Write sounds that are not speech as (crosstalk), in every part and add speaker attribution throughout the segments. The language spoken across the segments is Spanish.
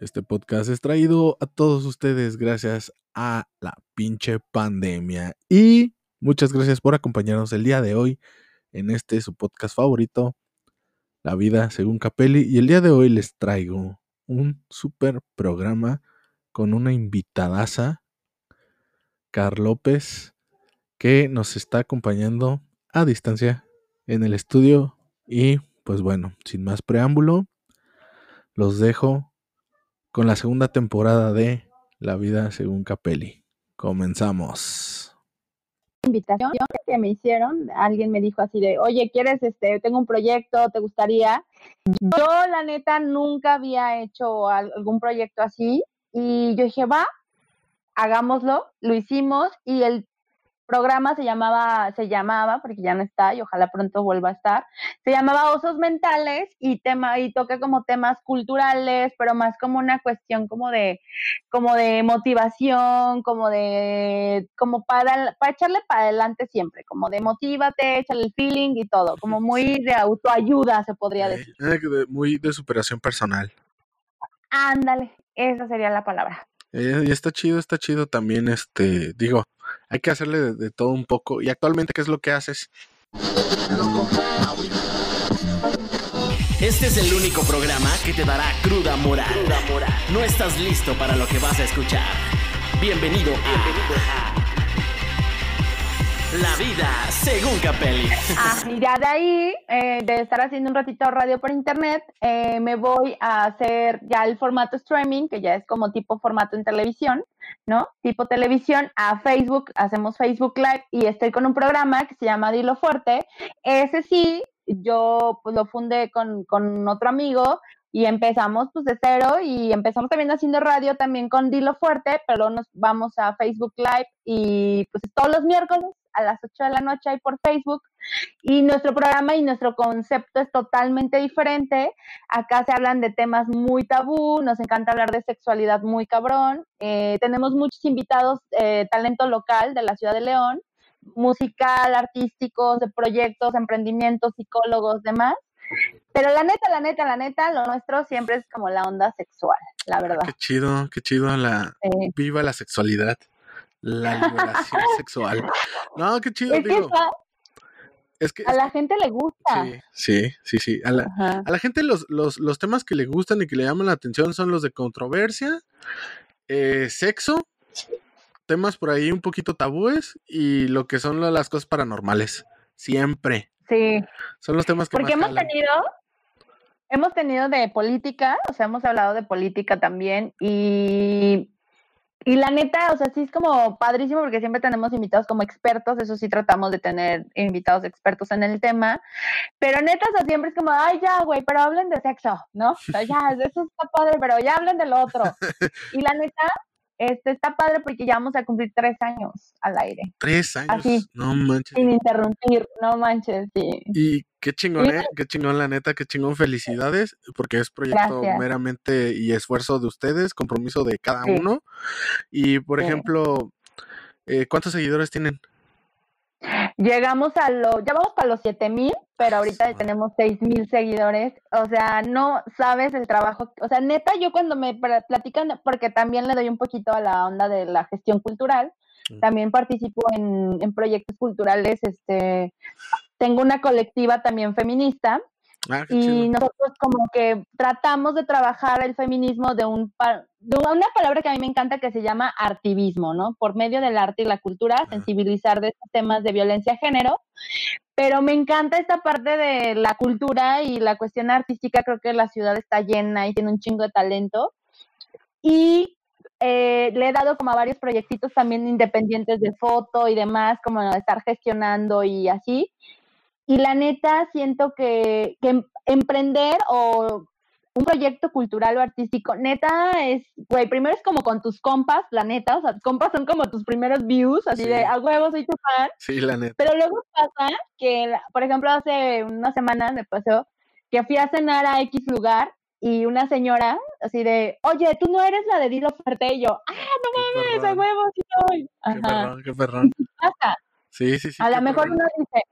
Speaker 1: Este podcast es traído a todos ustedes gracias a la pinche pandemia. Y muchas gracias por acompañarnos el día de hoy en este su podcast favorito, La vida según Capelli. Y el día de hoy les traigo un super programa con una invitadaza, Car López, que nos está acompañando a distancia en el estudio. Y pues bueno, sin más preámbulo, los dejo con la segunda temporada de La vida según Capelli. Comenzamos.
Speaker 2: Invitación que me hicieron, alguien me dijo así de, oye, ¿quieres, este, tengo un proyecto, te gustaría? Yo, la neta, nunca había hecho algún proyecto así y yo dije, va, hagámoslo, lo hicimos y el programa se llamaba, se llamaba, porque ya no está y ojalá pronto vuelva a estar, se llamaba Osos Mentales y tema, y toca como temas culturales, pero más como una cuestión como de, como de motivación, como de, como para, para echarle para adelante siempre, como de motívate, échale el feeling y todo, como muy de autoayuda se podría decir.
Speaker 1: Muy de superación personal.
Speaker 2: Ándale, esa sería la palabra.
Speaker 1: Eh, y está chido, está chido también, este, digo, hay que hacerle de, todo un poco. ¿Y actualmente qué es lo que haces?
Speaker 3: Este es el único programa que te dará cruda moral. No estás listo para lo que vas a escuchar. Bienvenido a... La vida según Capelli.
Speaker 2: Ah, y ya de ahí, eh, de estar haciendo un ratito radio por internet, eh, me voy a hacer ya el formato streaming, que ya es como tipo formato en televisión, ¿no? Tipo televisión a Facebook, hacemos Facebook Live y estoy con un programa que se llama Dilo Fuerte. Ese sí, yo pues, lo fundé con, con otro amigo y empezamos pues de cero y empezamos también haciendo radio también con Dilo Fuerte, pero nos vamos a Facebook Live y pues todos los miércoles a las 8 de la noche ahí por Facebook y nuestro programa y nuestro concepto es totalmente diferente. Acá se hablan de temas muy tabú, nos encanta hablar de sexualidad muy cabrón. Eh, tenemos muchos invitados, eh, talento local de la ciudad de León, musical, artísticos, de proyectos, emprendimientos, psicólogos, demás. Pero la neta, la neta, la neta, lo nuestro siempre es como la onda sexual, la verdad.
Speaker 1: Qué chido, qué chido la viva la sexualidad la liberación (laughs) sexual. No, qué chido,
Speaker 2: es
Speaker 1: digo.
Speaker 2: Que es que, a la gente le gusta.
Speaker 1: Sí, sí, sí, A la, a la gente los, los, los, temas que le gustan y que le llaman la atención son los de controversia, eh, sexo, temas por ahí un poquito tabúes y lo que son las cosas paranormales. Siempre.
Speaker 2: Sí.
Speaker 1: Son los temas que
Speaker 2: Porque hemos tenido, hemos tenido de política, o sea, hemos hablado de política también y y la neta, o sea, sí es como padrísimo porque siempre tenemos invitados como expertos, eso sí tratamos de tener invitados expertos en el tema, pero neta, o sea, siempre es como, ay, ya, güey, pero hablen de sexo, ¿no? O sea, ya, (laughs) eso está padre, pero ya hablen del otro. Y la neta, este está padre porque ya vamos a cumplir tres años al aire.
Speaker 1: Tres años. no manches.
Speaker 2: Sin interrumpir, no manches, sí.
Speaker 1: Y qué chingón, ¿eh? Qué chingón, la neta, qué chingón. Felicidades, porque es proyecto meramente y esfuerzo de ustedes, compromiso de cada uno. Y, por ejemplo, eh, ¿cuántos seguidores tienen?
Speaker 2: Llegamos a los, ya vamos para los siete mil, pero ahorita tenemos seis mil seguidores. O sea, no sabes el trabajo. O sea, neta, yo cuando me platican, porque también le doy un poquito a la onda de la gestión cultural, también participo en, en proyectos culturales. Este, tengo una colectiva también feminista Ah, y nosotros como que tratamos de trabajar el feminismo de, un de una palabra que a mí me encanta que se llama artivismo, ¿no? Por medio del arte y la cultura, sensibilizar de estos temas de violencia de género. Pero me encanta esta parte de la cultura y la cuestión artística, creo que la ciudad está llena y tiene un chingo de talento. Y eh, le he dado como a varios proyectitos también independientes de foto y demás, como estar gestionando y así. Y la neta, siento que, que emprender o un proyecto cultural o artístico, neta, es, güey, primero es como con tus compas, la neta, o sea, compas son como tus primeros views, así de, a huevo, soy tu fan.
Speaker 1: Sí, la neta.
Speaker 2: Pero luego pasa que, por ejemplo, hace unas semanas me pasó que fui a cenar a X lugar y una señora, así de, oye, tú no eres la de Dilo Fuerte, y yo, ah, no mames, a huevo, sí soy.
Speaker 1: Ajá. Qué perrón, qué perrón.
Speaker 2: pasa?
Speaker 1: Sí, sí, sí.
Speaker 2: A lo mejor uno dice,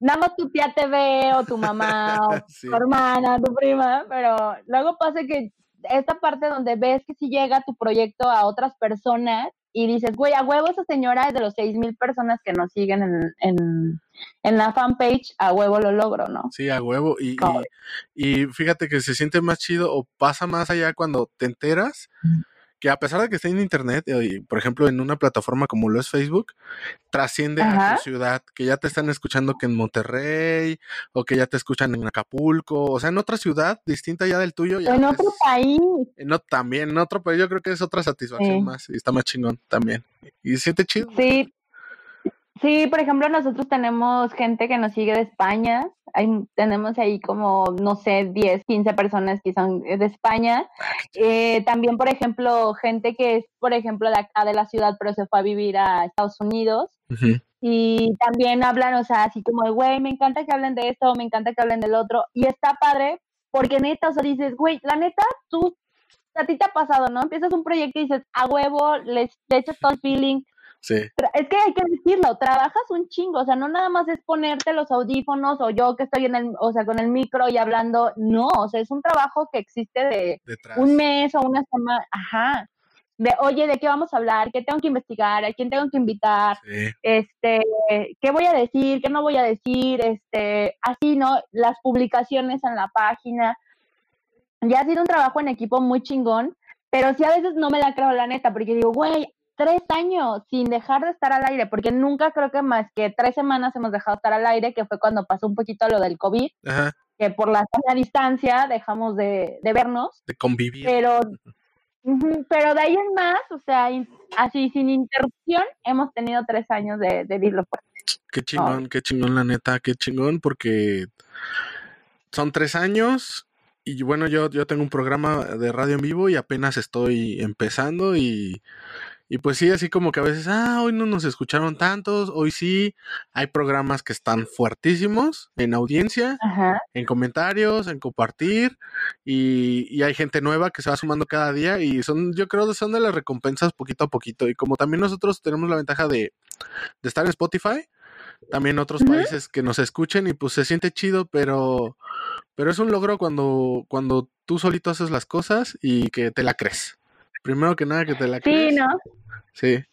Speaker 2: nada más tu tía te ve o tu mamá o (laughs) tu hermana, tu prima, pero luego pasa que esta parte donde ves que si llega tu proyecto a otras personas y dices, güey, a huevo esa señora es de los seis mil personas que nos siguen en, en, en, la fanpage, a huevo lo logro, ¿no?
Speaker 1: Sí, a huevo. Y, y, y, fíjate que se siente más chido o pasa más allá cuando te enteras que a pesar de que esté en internet, y, por ejemplo, en una plataforma como lo es Facebook, trasciende a tu ciudad, que ya te están escuchando que en Monterrey, o que ya te escuchan en Acapulco, o sea, en otra ciudad distinta ya del tuyo.
Speaker 2: en otro país.
Speaker 1: No, también, en otro país, yo creo que es otra satisfacción más, y está más chingón también. Y siente chido.
Speaker 2: Sí, Sí, por ejemplo, nosotros tenemos gente que nos sigue de España. Hay, tenemos ahí como, no sé, 10, 15 personas que son de España. Ah, eh, también, por ejemplo, gente que es, por ejemplo, de acá de la ciudad, pero se fue a vivir a Estados Unidos. Y también hablan, o sea, así como, güey, me encanta que hablen de esto, me encanta que hablen del otro. Y está padre, porque neta, o sea, dices, güey, la neta, tú, a ti te ha pasado, ¿no? Empiezas un proyecto y dices, a huevo, les, le echas todo el feeling es que hay que decirlo, trabajas un chingo, o sea, no nada más es ponerte los audífonos o yo que estoy en el, o sea, con el micro y hablando, no, o sea, es un trabajo que existe de un mes o una semana, ajá, de, oye, ¿de qué vamos a hablar? ¿Qué tengo que investigar? ¿A quién tengo que invitar? Este, ¿qué voy a decir? ¿Qué no voy a decir? Este, así, ¿no? Las publicaciones en la página. Ya ha sido un trabajo en equipo muy chingón, pero sí a veces no me la creo la neta, porque digo, güey, tres años sin dejar de estar al aire, porque nunca creo que más que tres semanas hemos dejado de estar al aire, que fue cuando pasó un poquito lo del COVID, que por la, distancia dejamos de, vernos.
Speaker 1: De convivir.
Speaker 2: Pero, pero de ahí en más, o sea, así sin interrupción, hemos tenido tres años de, de Dilo Fuerte.
Speaker 1: Qué chingón, qué chingón la neta, qué chingón, porque son tres años y bueno, yo, yo tengo un programa de radio en vivo y apenas estoy empezando y y pues sí, así como que a veces, ah, hoy no nos escucharon tantos, hoy sí, hay programas que están fuertísimos en audiencia, en comentarios, en compartir, y, y, hay gente nueva que se va sumando cada día y son, yo creo que son de las recompensas poquito a poquito. Y como también nosotros tenemos la ventaja de, de estar en Spotify, también otros países que nos escuchen y pues se siente chido, pero, pero es un logro cuando, cuando tú solito haces las cosas y que te la crees. Primero que nada que te la crees.
Speaker 2: Sí, ¿no?
Speaker 1: Sí.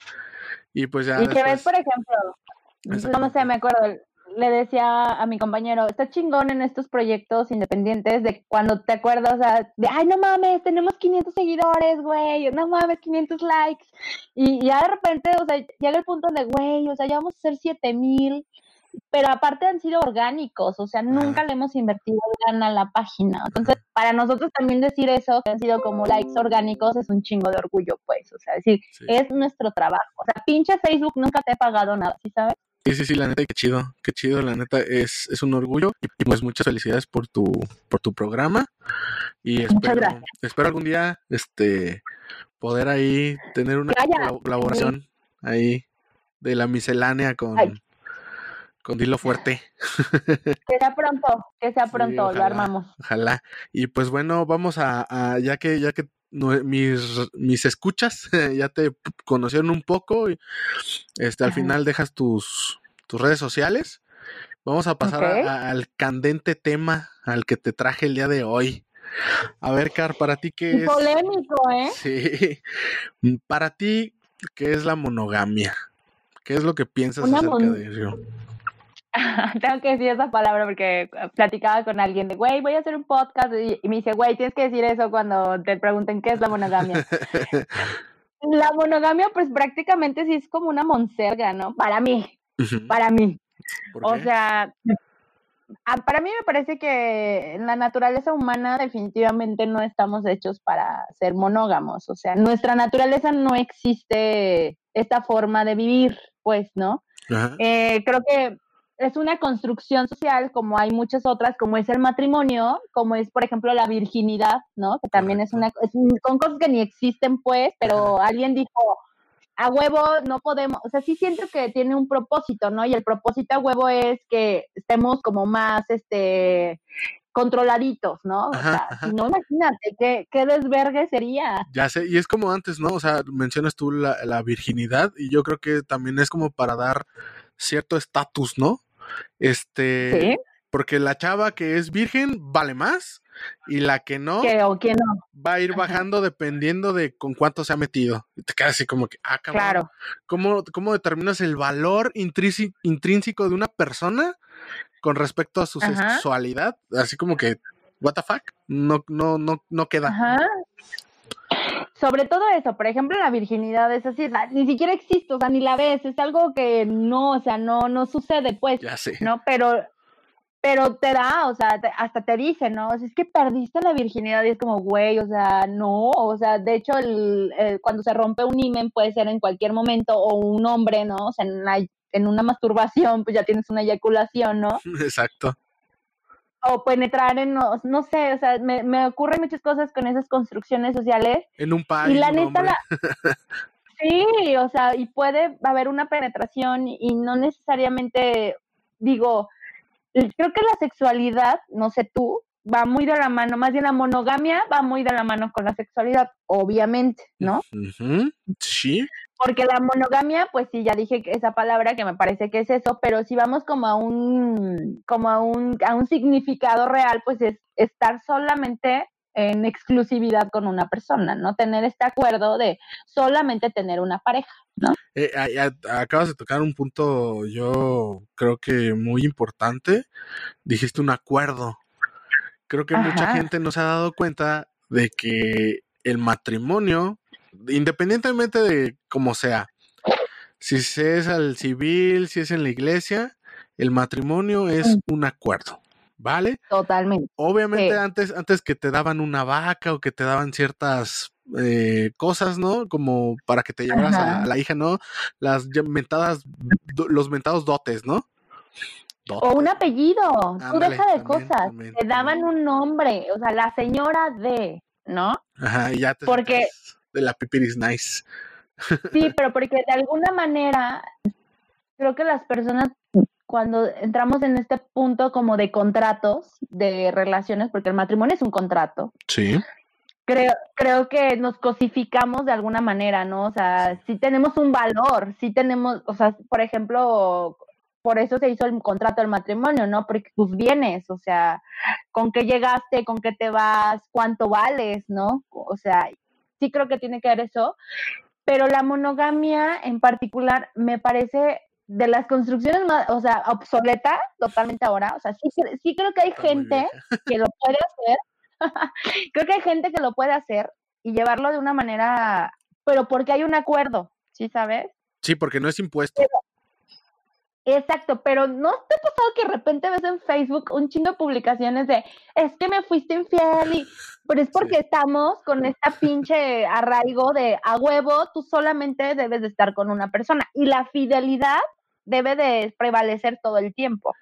Speaker 1: Y pues ya.
Speaker 2: Y que ves, por ejemplo, no sé, me acuerdo, le decía a mi compañero, está chingón en estos proyectos independientes de cuando te acuerdas, o sea, de, ay, no mames, tenemos 500 seguidores, güey, no mames, 500 likes. Y, ya de repente, o sea, llega el punto de, güey, o sea, ya vamos a ser 7000 pero aparte han sido orgánicos, o sea, nunca le hemos invertido gana a la página. Entonces, para nosotros también decir eso, que han sido como likes orgánicos, es un chingo de orgullo, pues, o sea, decir, es nuestro trabajo. O sea, pinche Facebook nunca te ha pagado nada, ¿sí sabes?
Speaker 1: Sí, sí, sí, la neta, qué chido, qué chido, la neta, es, es un orgullo y, pues muchas felicidades por tu, por tu programa y espero, espero algún día, este, poder ahí tener una colaboración ahí de la miscelánea con, con Dilo Fuerte. (laughs)
Speaker 2: Que sea pronto, que sea pronto, lo armamos.
Speaker 1: Ojalá. Y pues bueno, vamos a, ya que, ya que mis, mis escuchas (laughs) ya te conocieron un poco, y este, al final dejas tus, tus redes sociales. Vamos a pasar al candente tema al que te traje el día de hoy. A ver, Car, para ti qué es.
Speaker 2: Polémico, ¿eh?
Speaker 1: Sí. (laughs) Para ti, ¿qué es la monogamia? ¿Qué es lo que piensas acerca de eso? (laughs)
Speaker 2: tengo que decir esa palabra porque platicaba con alguien de, güey, voy a hacer un podcast y, me dice, güey, tienes que decir eso cuando te pregunten qué es la monogamia. (laughs) la monogamia, pues prácticamente sí es como una monserga, ¿no? Para mí, para mí. O sea, para mí me parece que en la naturaleza humana definitivamente no estamos hechos para ser monógamos. O sea, nuestra naturaleza no existe esta forma de vivir, pues, ¿no? Eh, creo que es una construcción social como hay muchas otras, como es el matrimonio, como es, por ejemplo, la virginidad, ¿no? Que también es una, es, son cosas que ni existen, pues, pero alguien dijo, a huevo no podemos, o sea, sí siento que tiene un propósito, ¿no? Y el propósito a huevo es que estemos como más, este, controladitos, ¿no? o sea, no imagínate qué, qué desvergue sería.
Speaker 1: Ya sé, y es como antes, ¿no? O sea, mencionas tú la, la virginidad y yo creo que también es como para dar cierto estatus, ¿no? Este, porque la chava que es virgen vale más y la que no
Speaker 2: que o que no.
Speaker 1: va a ir
Speaker 2: Ajá.
Speaker 1: bajando dependiendo de con cuánto se ha metido. Y te quedas así como que, ah, cabrón,
Speaker 2: Claro.
Speaker 1: ¿cómo, ¿cómo determinas el valor intrínseco de una persona con respecto a su
Speaker 2: Ajá.
Speaker 1: sexualidad? Así como que, what the fuck, no, no, no, no queda.
Speaker 2: Ajá. Sobre todo eso, por ejemplo, la virginidad es así, ni siquiera existe, o sea, ni la ves, es algo que no, o sea, no, no sucede, pues,
Speaker 1: Ya sé.
Speaker 2: ¿no? Pero, pero te da, o sea, te- hasta te dice, ¿no? O sea, es que perdiste la virginidad y es como, güey, o sea, no, o sea, de hecho, el, el- cuando se rompe un himen puede ser en cualquier momento o un hombre, ¿no? O sea, en una, en una masturbación, pues ya tienes una eyaculación, ¿no? (laughs)
Speaker 1: Exacto.
Speaker 2: O penetrar en, no, no sé, o sea, me, me ocurren muchas cosas con esas construcciones sociales
Speaker 1: En un país.
Speaker 2: y la neta, la... (laughs) sí, o sea, y puede haber una penetración y no necesariamente, digo, creo que la sexualidad, no sé tú, va muy de la mano, más bien la monogamia va muy de la mano con la sexualidad, obviamente, ¿no?
Speaker 1: Ujú, Sí.
Speaker 2: Porque la monogamia, pues sí, ya dije que esa palabra que me parece que es eso, pero si vamos como a un, como a un, a un significado real, pues es estar solamente en exclusividad con una persona, ¿no? Tener este acuerdo de solamente tener una pareja.
Speaker 1: Eh, a- a- acabas de tocar un punto, yo creo que muy importante. Dijiste un acuerdo. Creo que mucha gente no se ha dado cuenta de que el matrimonio, independientemente de cómo sea, si es al civil, si es en la iglesia, el matrimonio es un acuerdo, ¿vale?
Speaker 2: Totalmente.
Speaker 1: Obviamente
Speaker 2: Sí.
Speaker 1: antes, antes que te daban una vaca o que te daban ciertas eh, cosas, ¿no? Como para que te llevaras a, la hija, ¿no? Las mentadas, do- los mentados dotes, ¿no?
Speaker 2: O un apellido, tú
Speaker 1: Ándale,
Speaker 2: deja de
Speaker 1: también,
Speaker 2: cosas,
Speaker 1: también,
Speaker 2: te daban
Speaker 1: también.
Speaker 2: un nombre, o sea, la señora de, ¿no?
Speaker 1: Ajá, y ya te
Speaker 2: Porque-
Speaker 1: de la pipiris nice.
Speaker 2: Sí, pero porque de alguna manera creo que las personas cuando entramos en este punto como de contratos, de relaciones, porque el matrimonio es un contrato,
Speaker 1: Sí.
Speaker 2: creo, creo que nos cosificamos de alguna manera, ¿no? O sea, sí tenemos un valor, sí tenemos, o sea, por ejemplo, por eso se hizo el contrato del matrimonio, ¿no? Porque tus bienes, o sea, con qué llegaste, con qué te vas, cuánto vales, ¿no? O sea, sí creo que tiene que ver eso, pero la monogamia en particular me parece de las construcciones más, o sea, obsoleta totalmente ahora, o sea, sí, sí creo que hay
Speaker 1: Está
Speaker 2: gente (laughs) que lo puede hacer, (laughs) creo que hay gente que lo puede hacer y llevarlo de una manera, pero porque hay un acuerdo, ¿sí sabes?
Speaker 1: Sí, porque no es impuesto.
Speaker 2: Exacto, pero ¿no te ha pasado que de repente ves en Facebook un chingo de publicaciones de es que me fuiste infiel y pero es porque
Speaker 1: Sí.
Speaker 2: estamos con esta pinche arraigo de a huevo, tú solamente debes de estar con una persona y la fidelidad debe de prevalecer todo el tiempo.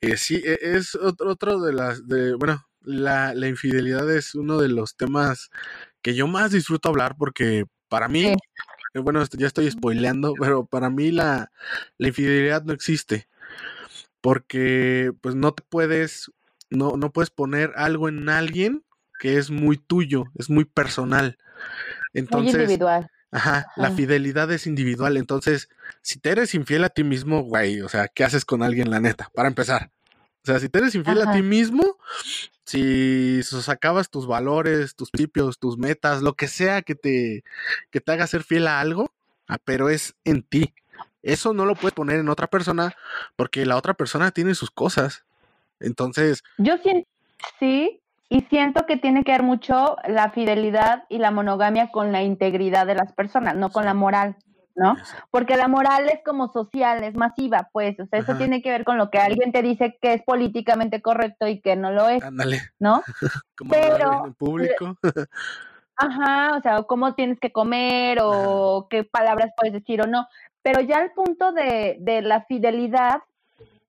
Speaker 1: Eh, sí, e- es otro, otro de las, de, bueno, la, la infidelidad es uno de los temas que yo más disfruto hablar porque para mí,
Speaker 2: Sí.
Speaker 1: Eh, bueno, ya estoy spoileando, pero para mí la, la infidelidad no existe porque pues no te puedes, no, no puedes poner algo en alguien que es muy tuyo, es muy personal.
Speaker 2: Muy
Speaker 1: Entonces,
Speaker 2: individual.
Speaker 1: Ajá, la fidelidad es individual. Entonces, si te eres infiel a ti mismo, güey, o sea, ¿qué haces con alguien, la neta? Para empezar. O sea, si te eres infiel a ti mismo, si sacabas tus valores, tus principios, tus metas, lo que sea que te, que te haga ser fiel a algo, ah, pero es en ti. Eso no lo puedes poner en otra persona porque la otra persona tiene sus cosas. Entonces,
Speaker 2: Yo siento, sí, y siento que tiene que ver mucho la fidelidad y la monogamia con la integridad de las personas, no con la moral, ¿no? Porque la moral es como social, es masiva, pues, o sea, eso tiene que ver con lo que alguien te dice que es políticamente correcto y que no lo es,
Speaker 1: ándale,
Speaker 2: ¿no? (laughs)
Speaker 1: como
Speaker 2: Pero,
Speaker 1: en público. (laughs)
Speaker 2: Ajá, o sea, o cómo tienes que comer o qué palabras puedes decir o no. Pero ya el punto de, de la fidelidad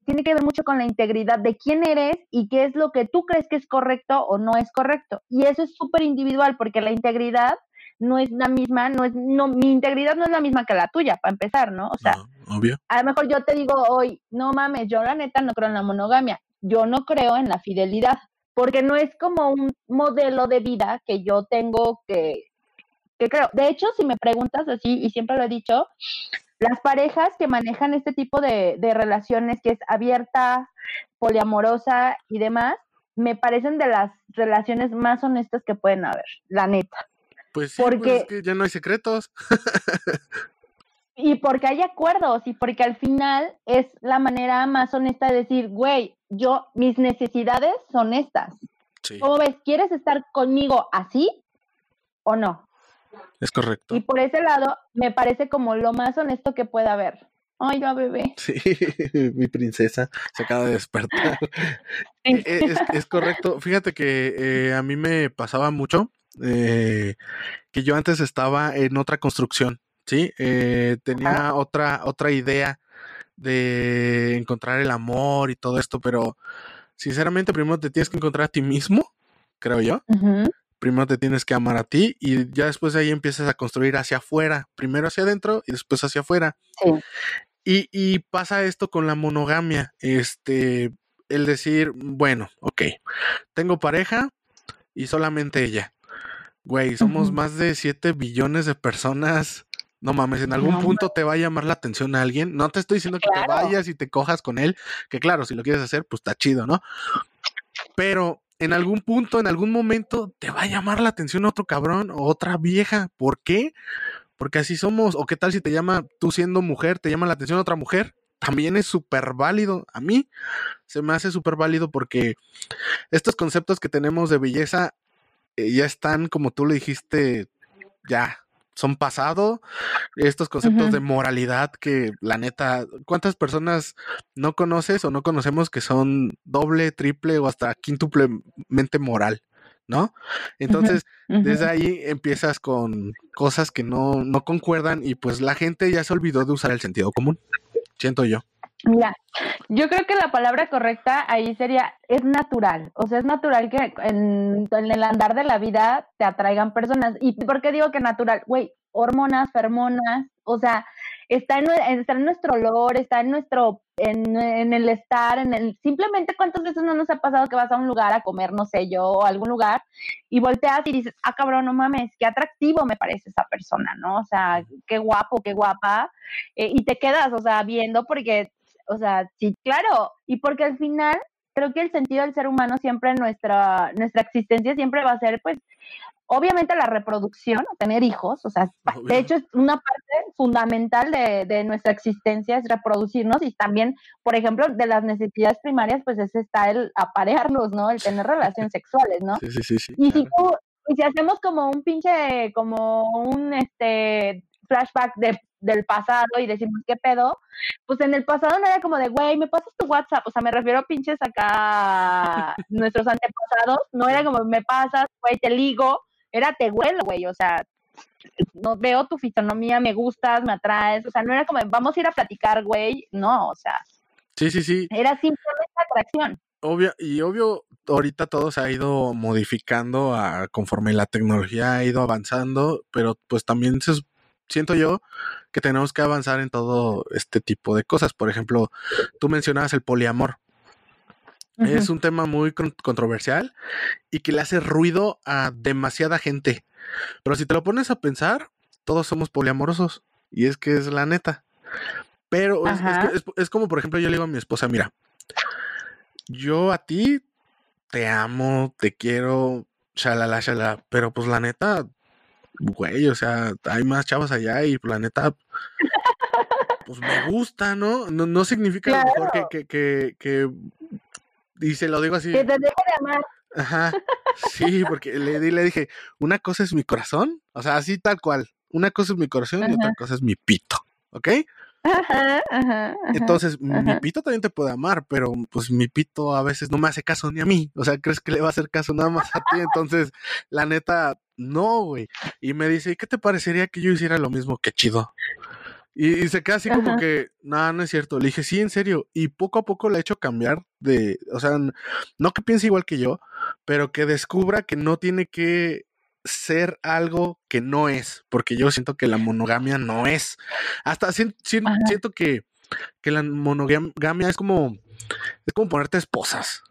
Speaker 2: tiene que ver mucho con la integridad de quién eres y qué es lo que tú crees que es correcto o no es correcto. Y eso es súper individual porque la integridad no es la misma, no es, no, mi integridad no es la misma que la tuya, para empezar, ¿no? O sea,
Speaker 1: No, obvio.
Speaker 2: a lo mejor yo te digo hoy, no mames, yo la neta no creo en la monogamia, yo no creo en la fidelidad, porque no es como un modelo de vida que yo tengo que, que creo. De hecho, si me preguntas así, y siempre lo he dicho, las parejas que manejan este tipo de, de relaciones que es abierta, poliamorosa y demás, me parecen de las relaciones más honestas que pueden haber, la neta.
Speaker 1: Pues sí, pues
Speaker 2: Porque-
Speaker 1: es que ya no hay secretos.
Speaker 2: Y porque hay acuerdos y porque al final es la manera más honesta de decir, güey, yo, mis necesidades son estas.
Speaker 1: Sí,
Speaker 2: ¿Cómo ves? ¿Quieres estar conmigo así o no?
Speaker 1: es correcto.
Speaker 2: Y por ese lado, me parece como lo más honesto que pueda haber. Ay, ya bebé. (laughs)
Speaker 1: Sí, mi princesa se acaba de despertar. (laughs) Eh, Es, es correcto. Fíjate que eh, a mí me pasaba mucho eh, que yo antes estaba en otra construcción, ¿sí? Eh, tenía otra, otra idea de encontrar el amor y todo esto, pero sinceramente primero te tienes que encontrar a ti mismo, creo yo.
Speaker 2: Ujú,
Speaker 1: Primero te tienes que amar a ti y ya después de ahí empiezas a construir hacia afuera, primero hacia adentro y después hacia afuera.
Speaker 2: Sí.
Speaker 1: Y, y pasa esto con la monogamia, este, el decir, bueno, ok, tengo pareja y solamente ella. Güey, somos más de 7 billones de personas. No mames, en algún
Speaker 2: No
Speaker 1: punto te va a llamar la atención a alguien. No te estoy diciendo que te vayas y te cojas con él, que claro, si lo quieres hacer, pues está chido, ¿no? Pero en algún punto, en algún momento, te va a llamar la atención otro cabrón o otra vieja. ¿Por qué? Porque así somos. O qué tal si te llama, tú siendo mujer, te llama la atención otra mujer. También es súper válido. A mí se me hace súper válido porque estos conceptos que tenemos de belleza eh, ya están, como tú le dijiste, ya son pasado. Estos conceptos de moralidad que la neta, ¿cuántas personas no conoces o no conocemos que son doble, triple o hasta quíntuplemente moral? ¿No? Entonces, desde ahí empiezas con cosas que no, no concuerdan y pues la gente ya se olvidó de usar el sentido común. Siento yo.
Speaker 2: Mira, yo creo que la palabra correcta ahí sería, es natural, o sea, es natural que en, el andar de la vida te atraigan personas. ¿Y por qué digo que natural? Güey, hormonas, fermonas, o sea, está en, está nuestro olor, está en nuestro, en, el estar, en el, simplemente cuántas veces no nos ha pasado que vas a un lugar a comer, no sé yo, o algún lugar, y volteas y dices, ah, cabrón, no mames, qué atractivo me parece esa persona, ¿no? O sea, qué guapo, qué guapa, eh, y te quedas, o sea, viendo porque o sea, sí, claro, y porque al final creo que el sentido del ser humano siempre, nuestra, nuestra existencia siempre va a ser, pues, obviamente la reproducción, tener hijos, o sea,
Speaker 1: Obvio.
Speaker 2: de hecho es una parte fundamental de, de nuestra existencia, es reproducirnos y también, por ejemplo, de las necesidades primarias, pues ese está el aparearnos, ¿no? El tener relaciones sexuales, ¿no?
Speaker 1: Sí, sí, sí, sí.
Speaker 2: Y si tú, y si hacemos como un pinche, como un este flashback de, del pasado y decimos qué pedo, pues en el pasado no era como de, güey, me pasas tu WhatsApp, o sea, me refiero a pinches acá (laughs) nuestros antepasados, no era como me pasas, güey, te ligo, era te huelo, güey, o sea, no veo tu fisonomía, me gustas, me atraes, o sea, no era como vamos a ir a platicar, güey, no, o sea,
Speaker 1: Sí, sí, sí.
Speaker 2: era simplemente atracción.
Speaker 1: Obvio, y obvio, ahorita todo se ha ido modificando a, conforme la tecnología ha ido avanzando, pero pues también se, siento yo que tenemos que avanzar en todo este tipo de cosas. Por ejemplo, tú mencionabas el poliamor. Es un tema muy con- controversial y que le hace ruido a demasiada gente. Pero si te lo pones a pensar, todos somos poliamorosos. Y es que es la neta. Pero es- es como, por ejemplo, yo le digo a mi esposa, mira, yo a ti te amo, te quiero, shalala, shalala, pero pues la neta, güey, o sea, hay más chavas allá y pues, la neta, pues me gusta, ¿no? No, no significa a lo mejor que, que, que, que- y se lo digo así,
Speaker 2: Que te deje de amar.
Speaker 1: ajá, sí, porque le, le dije, una cosa es mi corazón, o sea, así tal cual, una cosa es mi corazón y otra cosa es mi pito, ¿ok?
Speaker 2: Ajá, ajá, ajá.
Speaker 1: Entonces, mi pito también te puede amar, pero pues mi pito a veces no me hace caso ni a mí. O sea, ¿crees que le va a hacer caso nada más a ti? Entonces, la neta, no, güey. Y me dice, ¿y qué te parecería que yo hiciera lo mismo? Qué chido. Y, y se queda así como que, no, no es cierto. Le dije, sí, en serio. Y poco a poco le he hecho cambiar de, o sea, no que piense igual que yo, pero que descubra que no tiene que ser algo que no es, porque yo siento que la monogamia no es. Hasta siento que, que la monogamia es como, es como ponerte esposas.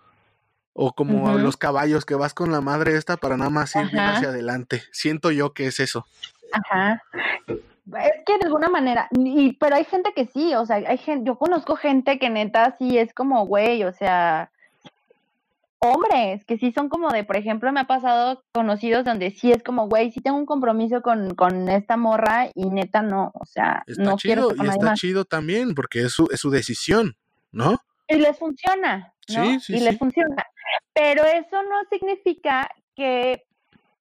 Speaker 1: O como los caballos que vas con la madre esta para nada más ir bien hacia adelante. Siento yo que es eso.
Speaker 2: Ajá. Es que de alguna manera, y, pero hay gente que sí, o sea, hay gente, yo conozco gente que neta sí es como, güey, o sea, hombres que sí son como de, por ejemplo, me ha pasado conocidos donde sí es como, güey, sí tengo un compromiso con, con esta morra y neta no, o sea,
Speaker 1: Está
Speaker 2: no
Speaker 1: chido y está
Speaker 2: más.
Speaker 1: chido también porque es su, es su decisión, ¿no?
Speaker 2: Y les funciona, ¿no?
Speaker 1: Sí, sí,
Speaker 2: y les
Speaker 1: sí.
Speaker 2: funciona. Pero eso no significa que,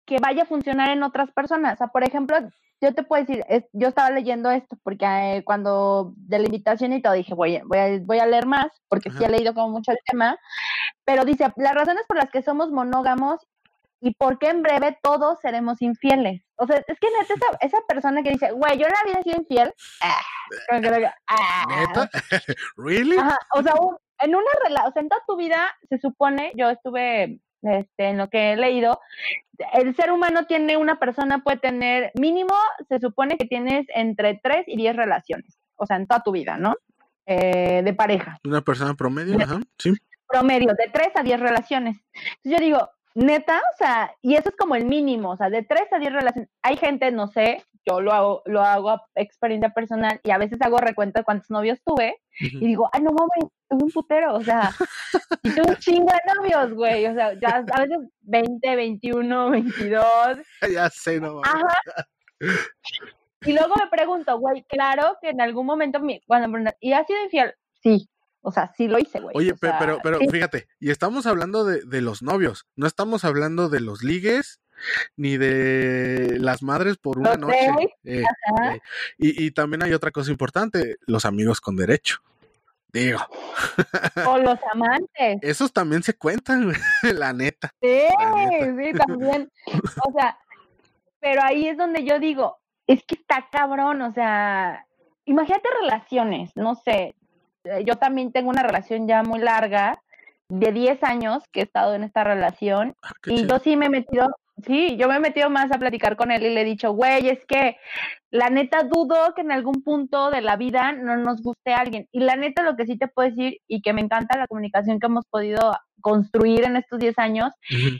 Speaker 2: que vaya a funcionar en otras personas. O sea, por ejemplo, yo te puedo decir, es- yo estaba leyendo esto porque eh, cuando de la invitación y todo dije, voy, voy, a, voy a leer más porque sí
Speaker 1: Ajá.
Speaker 2: he leído como mucho el tema, pero dice, las razones por las que somos monógamos y por qué en breve todos seremos infieles. O sea, es que neta, esa, esa persona que dice, güey, yo en la vida he sido infiel, ah, como que diga, ah,
Speaker 1: ¿Neta? (laughs) ¿Really?
Speaker 2: Ajá, o sea, un- en una relación, o sea, en toda tu vida se supone, yo estuve este, en lo que he leído, el ser humano tiene, una persona puede tener, mínimo, se supone que tienes entre 3 y 10 relaciones, o sea, en toda tu vida, ¿no? Eh, de pareja,
Speaker 1: Una persona promedio, ajá, sí.
Speaker 2: promedio, de 3 a 10 relaciones. Entonces yo digo, neta, o sea, y eso es como el mínimo, o sea, de 3 a 10 relaciones. Hay gente, no sé, yo lo hago, lo hago a experiencia personal y a veces hago recuento de cuántos novios tuve y digo, ay, no mames, tuve un putero, o sea, y tuve un chingo de novios, güey, o sea, ya a veces 20, 21, 22,
Speaker 1: ya sé, no mames.
Speaker 2: ajá. Y luego me pregunto, güey, claro que en algún momento, mi, cuando ¿y has sido infiel? Sí, o sea, sí lo hice, güey.
Speaker 1: Oye,
Speaker 2: o sea,
Speaker 1: pero, pero
Speaker 2: sí,
Speaker 1: fíjate, y estamos hablando de, de los novios, no estamos hablando de los ligues ni de las madres por una noche. eh, eh, y, y también hay otra cosa importante, los amigos con derecho. Digo,
Speaker 2: o (laughs) los amantes.
Speaker 1: esos también se cuentan, güey, (laughs) la neta.
Speaker 2: Sí,
Speaker 1: La neta.
Speaker 2: sí, (laughs) también. O sea, pero ahí es donde yo digo, es que está cabrón, o sea, imagínate relaciones, no sé, yo también tengo una relación ya muy larga, de 10 años que he estado en esta relación,
Speaker 1: Ah,
Speaker 2: y
Speaker 1: chido.
Speaker 2: yo sí me he metido, sí, yo me he metido más a platicar con él y le he dicho, güey, es que la neta dudo que en algún punto de la vida no nos guste alguien. Y la neta lo que sí te puedo decir y que me encanta la comunicación que hemos podido construir en estos 10 años,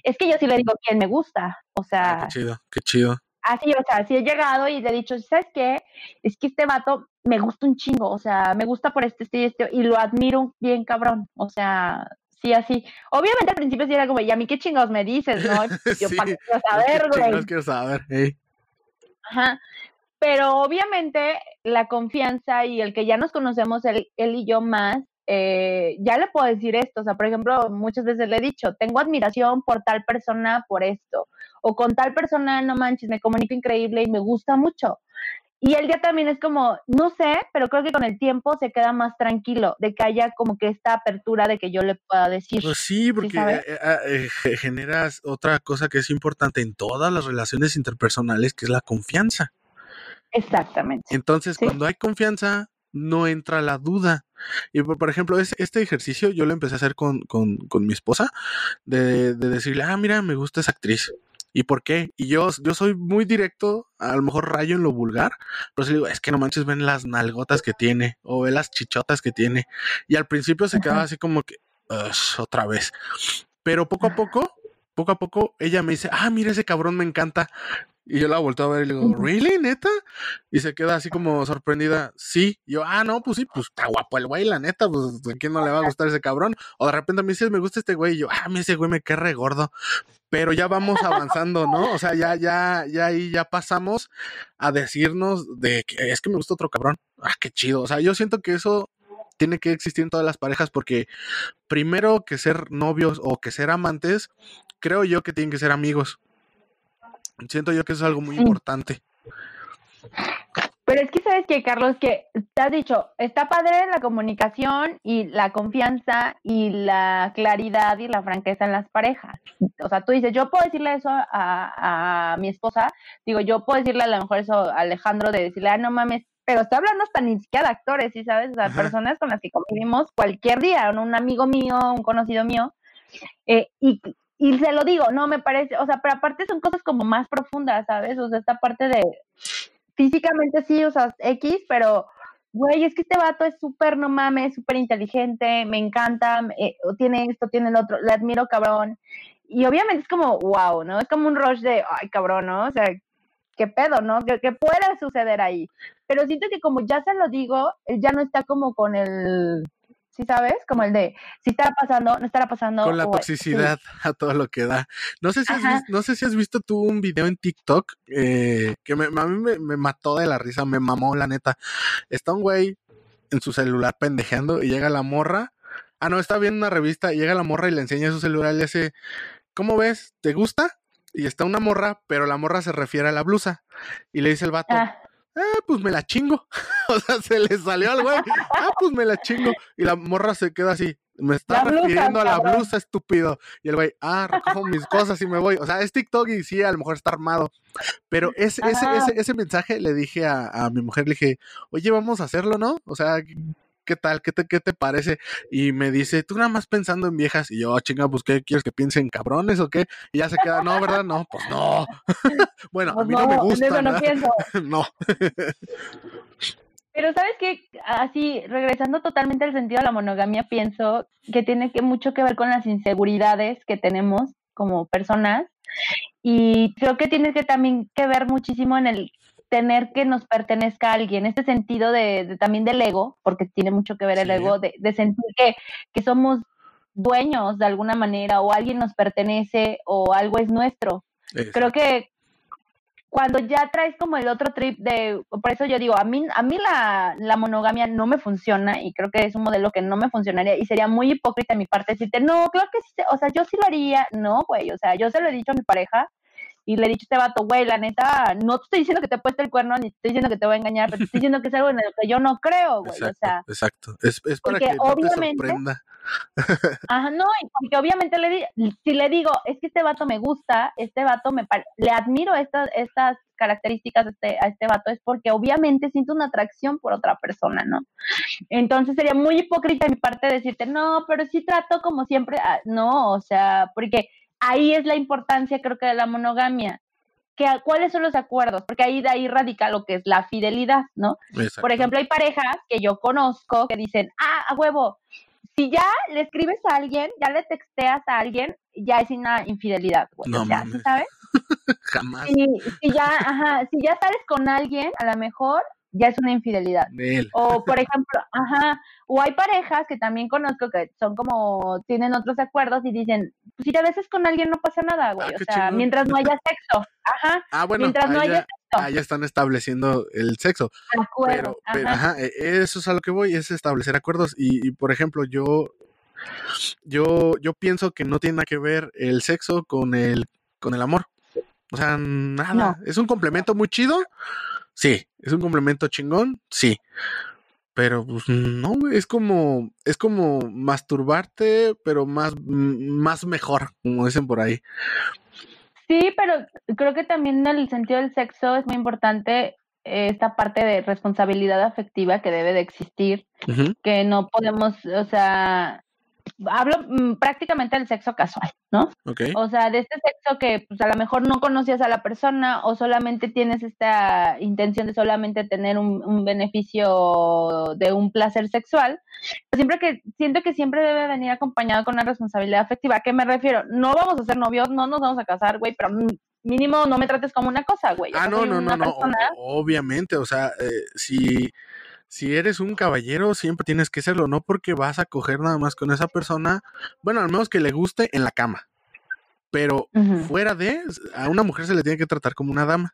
Speaker 2: es que yo sí le digo quién me gusta. O
Speaker 1: Ah,
Speaker 2: sea,
Speaker 1: qué chido, qué chido.
Speaker 2: así, o sea, sí he llegado y le he dicho, ¿sabes qué? Es que este vato me gusta un chingo, o sea, me gusta por este, este y este, y lo admiro bien cabrón. O sea, sí, así. Obviamente al principio sí era como, ¿y a mí qué chingos me dices, no? (laughs) Yo
Speaker 1: Sí,
Speaker 2: para qué quiero (laughs)
Speaker 1: ¿Qué
Speaker 2: saber, güey.
Speaker 1: chingados quiero saber? Ey.
Speaker 2: Ajá. Pero obviamente la confianza y el que ya nos conocemos él, él y yo más, eh, ya le puedo decir esto. O sea, por ejemplo, muchas veces le he dicho, tengo admiración por tal persona por esto. O con tal persona, no manches, me comunico increíble y me gusta mucho. Y él ya también es como, no sé, pero creo que con el tiempo se queda más tranquilo de que haya como que esta apertura de que yo le pueda decir.
Speaker 1: Pues sí, porque
Speaker 2: sabes?
Speaker 1: eh, eh, eh, ge- generas otra cosa que es importante en todas las relaciones interpersonales, que es la confianza.
Speaker 2: Exactamente.
Speaker 1: Entonces,
Speaker 2: Sí.
Speaker 1: cuando hay confianza, no entra la duda. Y por, por ejemplo, es- este ejercicio yo lo empecé a hacer con, con- con mi esposa, de, de decirle, ah, mira, me gusta esa actriz. ¿Y por qué? Y yo, yo soy muy directo, a lo mejor rayo en lo vulgar, pero sí digo, es que no manches, ven las nalgotas que tiene, o ve las chichotas que tiene. Y al principio se quedaba así como que, "Ush, otra vez. Pero poco a poco, poco a poco, ella me dice, ah, mira, ese cabrón me encanta. Y yo la volteo a ver y le digo. ¿really, neta? Y se queda así como sorprendida. Sí. Y yo, ah, no, pues sí, pues está guapo el güey, la neta, pues a quién no le va a gustar ese cabrón. O de repente me dices, me gusta este güey. Y yo, ah, a mí ese güey me cae re gordo. Pero ya vamos avanzando, ¿no? O sea, ya, ya, ya ahí ya pasamos a decirnos de que es que me gusta otro cabrón. Ah, qué chido. O sea, yo siento que eso tiene que existir en todas las parejas porque primero que ser novios o que ser amantes, creo yo que tienen que ser amigos. Siento yo que es algo muy
Speaker 2: Sí.
Speaker 1: importante.
Speaker 2: Pero es que sabes que, Carlos, que te has dicho, está padre la comunicación y la confianza y la claridad y la franqueza en las parejas. O sea, tú dices, yo puedo decirle eso a, a mi esposa, digo, yo puedo decirle a lo mejor eso a Alejandro de decirle, ah, no mames, pero estoy hablando hasta ni siquiera de actores, ¿sí sabes? O sea,
Speaker 1: Ajá.
Speaker 2: personas con las que convivimos cualquier día, un amigo mío, un conocido mío, eh, y, y se lo digo, no me parece, o sea, pero aparte son cosas como más profundas, ¿sabes? O sea, esta parte de físicamente sí, o sea, X, pero güey, es que este vato es súper, no mames, súper inteligente, me encanta, eh, tiene esto, tiene el otro, le admiro cabrón. Y obviamente es como, wow, ¿no? Es como un rush de, ay, cabrón, ¿no? O sea, qué pedo, ¿no? ¿Qué, qué puede suceder ahí? Pero siento que como ya se lo digo, él ya no está como con el, ¿sí sabes? Como el de, si estará pasando, no estará pasando.
Speaker 1: Con la toxicidad a todo lo que da. No sé si has,
Speaker 2: Ajá.
Speaker 1: vis- no sé si has visto tú un video en TikTok eh, que me, a mí me, me mató de la risa, me mamó la neta. Está un güey en su celular pendejeando y llega la morra. Ah, no, está viendo una revista y llega la morra y le enseña su celular y le dice, ¿cómo ves? ¿Te gusta? Y está una morra, pero la morra se refiere a la blusa. Y le dice el vato,
Speaker 2: Ah,
Speaker 1: ah, pues me la chingo. (laughs) o sea, se le salió al güey, ah, pues me la chingo. Y la morra se queda así, me está
Speaker 2: La blusa,
Speaker 1: refiriendo a la
Speaker 2: cabrón.
Speaker 1: blusa, estúpido. Y el güey, ah, recojo mis cosas y me voy. O sea, es TikTok y sí, a lo mejor está armado. Pero ese, ese, ese, ese mensaje le dije a, a mi mujer, le dije, oye, vamos a hacerlo, ¿no? O sea, ¿qué tal? ¿Qué te, ¿Qué te parece? Y me dice, tú nada más pensando en viejas. Y yo, "Ah, chinga, pues, ¿qué quieres que piensen cabrones o qué? Y ya se queda, no, ¿verdad? No, pues no. (laughs) bueno, a
Speaker 2: pues
Speaker 1: mí no, me
Speaker 2: en
Speaker 1: gusta.
Speaker 2: eso no pienso. (laughs)
Speaker 1: no. (laughs)
Speaker 2: Pero sabes que así, regresando totalmente al sentido de la monogamia, pienso que tiene que mucho que ver con las inseguridades que tenemos como personas y creo que tiene que también que ver muchísimo en el tener que nos pertenezca a alguien, este sentido de, de también del ego, porque tiene mucho que ver el
Speaker 1: Sí.
Speaker 2: ego, de, de sentir que, que somos dueños de alguna manera o alguien nos pertenece o algo es nuestro creo que cuando ya traes como el otro trip de, por eso yo digo, a mí, a mí la, la monogamia no me funciona y creo que es un modelo que no me funcionaría y sería muy hipócrita de mi parte decirte, no, claro que sí, o sea, yo sí lo haría, no, güey, o sea, yo se lo he dicho a mi pareja y le he dicho a este vato, güey, la neta, no te estoy diciendo que te he puesto el cuerno ni te estoy diciendo que te voy a engañar, pero te estoy diciendo que es algo en lo que yo no creo, güey,
Speaker 1: Exacto,
Speaker 2: o sea,
Speaker 1: exacto. Es, es para que no te
Speaker 2: obviamente-
Speaker 1: sorprenda.
Speaker 2: Ajá, no, y porque obviamente le di, si le digo, es que este vato me gusta, este vato me le admiro estas, estas características a este, a este vato, es porque obviamente siento una atracción por otra persona, ¿no? Entonces sería muy hipócrita de mi parte decirte, no, pero sí trato como siempre, ah, no, o sea, porque ahí es la importancia, creo que, de la monogamia. Que, ¿Cuáles son los acuerdos? Porque ahí de ahí radica lo que es la fidelidad, ¿no?
Speaker 1: Exacto.
Speaker 2: Por ejemplo, hay parejas que yo conozco que dicen, ah, a huevo, si ya le escribes a alguien, ya le texteas a alguien, ya es una infidelidad, güey.
Speaker 1: No
Speaker 2: o sea, ¿sí
Speaker 1: mames.
Speaker 2: ¿sabes? (laughs)
Speaker 1: Jamás.
Speaker 2: Si, si ya, ajá, si ya sales con alguien, a lo mejor ya es una infidelidad. O, por ejemplo, (laughs) ajá, o hay parejas que también conozco que son como, tienen otros acuerdos y dicen, pues si te besas con alguien no pasa nada, güey.
Speaker 1: Ah,
Speaker 2: o sea,
Speaker 1: chingón.
Speaker 2: mientras no haya sexo. Ajá,
Speaker 1: Ah, bueno,
Speaker 2: mientras no haya
Speaker 1: ya, ahí ya están estableciendo el sexo.
Speaker 2: acuerdo.
Speaker 1: Pero, pero,
Speaker 2: ajá.
Speaker 1: ajá, e- eso es a lo que voy, es establecer acuerdos. Y, y, por ejemplo, yo, yo, yo pienso que no tiene nada que ver el sexo con el, con el amor. O sea, nada.
Speaker 2: No.
Speaker 1: Es un complemento muy chido. Sí. Es un complemento chingón. Sí. Pero pues no, es como, es como masturbarte, pero más, más mejor, como dicen por ahí.
Speaker 2: Sí, pero creo que también en el sentido del sexo es muy importante eh, esta parte de responsabilidad afectiva que debe de existir, que no podemos, o sea, hablo mm, prácticamente del sexo casual, ¿no?
Speaker 1: Ok.
Speaker 2: O sea, de este sexo que pues a lo mejor no conocías a la persona o solamente tienes esta intención de solamente tener un, un beneficio de un placer sexual, pues siempre que siento que siempre debe venir acompañado con una responsabilidad afectiva. ¿A qué me refiero? No vamos a ser novios, no nos vamos a casar, güey, pero mínimo no me trates como una cosa, güey.
Speaker 1: Ah, no, no, no, no.
Speaker 2: persona-
Speaker 1: Obviamente, o sea, eh, si, si eres un caballero, siempre tienes que serlo, no porque vas a coger nada más con esa persona, bueno, al menos que le guste en la cama. Pero fuera de, a una mujer se le tiene que tratar como una dama.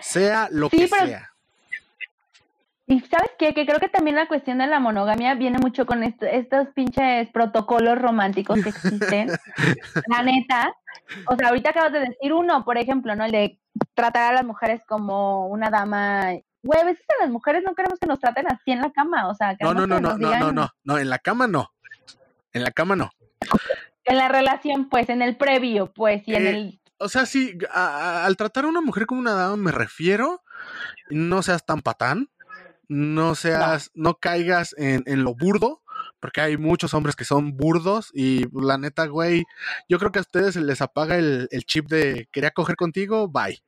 Speaker 1: Sea lo
Speaker 2: Sí,
Speaker 1: que
Speaker 2: pero-
Speaker 1: sea.
Speaker 2: Y sabes qué? Que creo que también la cuestión de la monogamia viene mucho con esto- estos pinches protocolos románticos que existen. (laughs) la neta. O sea, ahorita acabas de decir uno, por ejemplo, ¿no? El de tratar a las mujeres como una dama. Güey, a veces a las mujeres no queremos que nos traten así en la cama. O sea,
Speaker 1: No,
Speaker 2: queremos
Speaker 1: no, no,
Speaker 2: que
Speaker 1: no, no, no,
Speaker 2: digan
Speaker 1: no, no, en la cama no. En la cama no.
Speaker 2: En la relación, pues, en el previo, pues, y en
Speaker 1: Eh,
Speaker 2: el.
Speaker 1: O sea, sí, a- a- al tratar a una mujer como una dama me refiero, no seas tan patán, no seas, no, caigas en, en lo burdo, porque hay muchos hombres que son burdos y la neta, güey, yo creo que a ustedes se les apaga el, el chip de quería coger contigo, bye.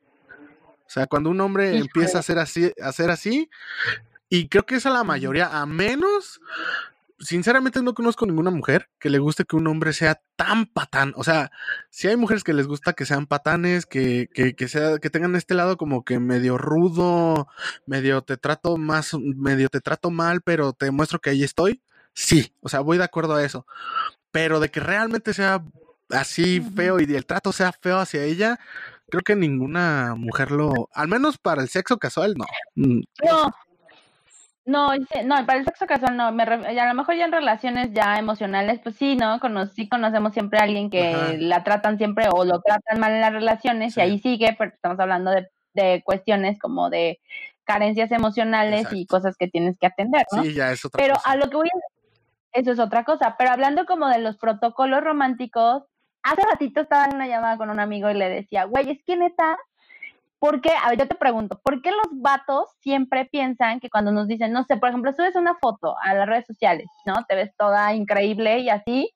Speaker 1: O sea, cuando un hombre
Speaker 2: Híjole.
Speaker 1: empieza a ser así, a ser así, y creo que es a la mayoría, a menos, sinceramente no conozco ninguna mujer que le guste que un hombre sea tan patán. O sea, si hay mujeres que les gusta que sean patanes, que, que, que, sea, que tengan este lado como que medio rudo, medio te trato más, medio te trato mal, pero te muestro que ahí estoy. sí, o sea, voy de acuerdo a eso. Pero de que realmente sea así feo y el trato sea feo hacia ella, creo que ninguna mujer lo, al menos para el sexo casual, no. Mm,
Speaker 2: No. No, no, para el sexo casual no, me a lo mejor ya en relaciones ya emocionales, pues sí, ¿no? Cono- sí conocemos siempre a alguien que
Speaker 1: Ajá.
Speaker 2: la tratan siempre o lo tratan mal en las relaciones
Speaker 1: Sí.
Speaker 2: y ahí sigue, pero estamos hablando de, de cuestiones como de carencias emocionales y cosas que tienes que atender, ¿no?
Speaker 1: Sí, ya es otra
Speaker 2: Pero
Speaker 1: cosa.
Speaker 2: a lo que voy a... Eso es otra cosa. Pero hablando como de los protocolos románticos, hace ratito estaba en una llamada con un amigo y le decía, güey, es que neta, ¿por qué? A ver, yo te pregunto, ¿por qué los vatos siempre piensan que cuando nos dicen, no sé, por ejemplo, subes una foto a las redes sociales, ¿no? Te ves toda increíble y así.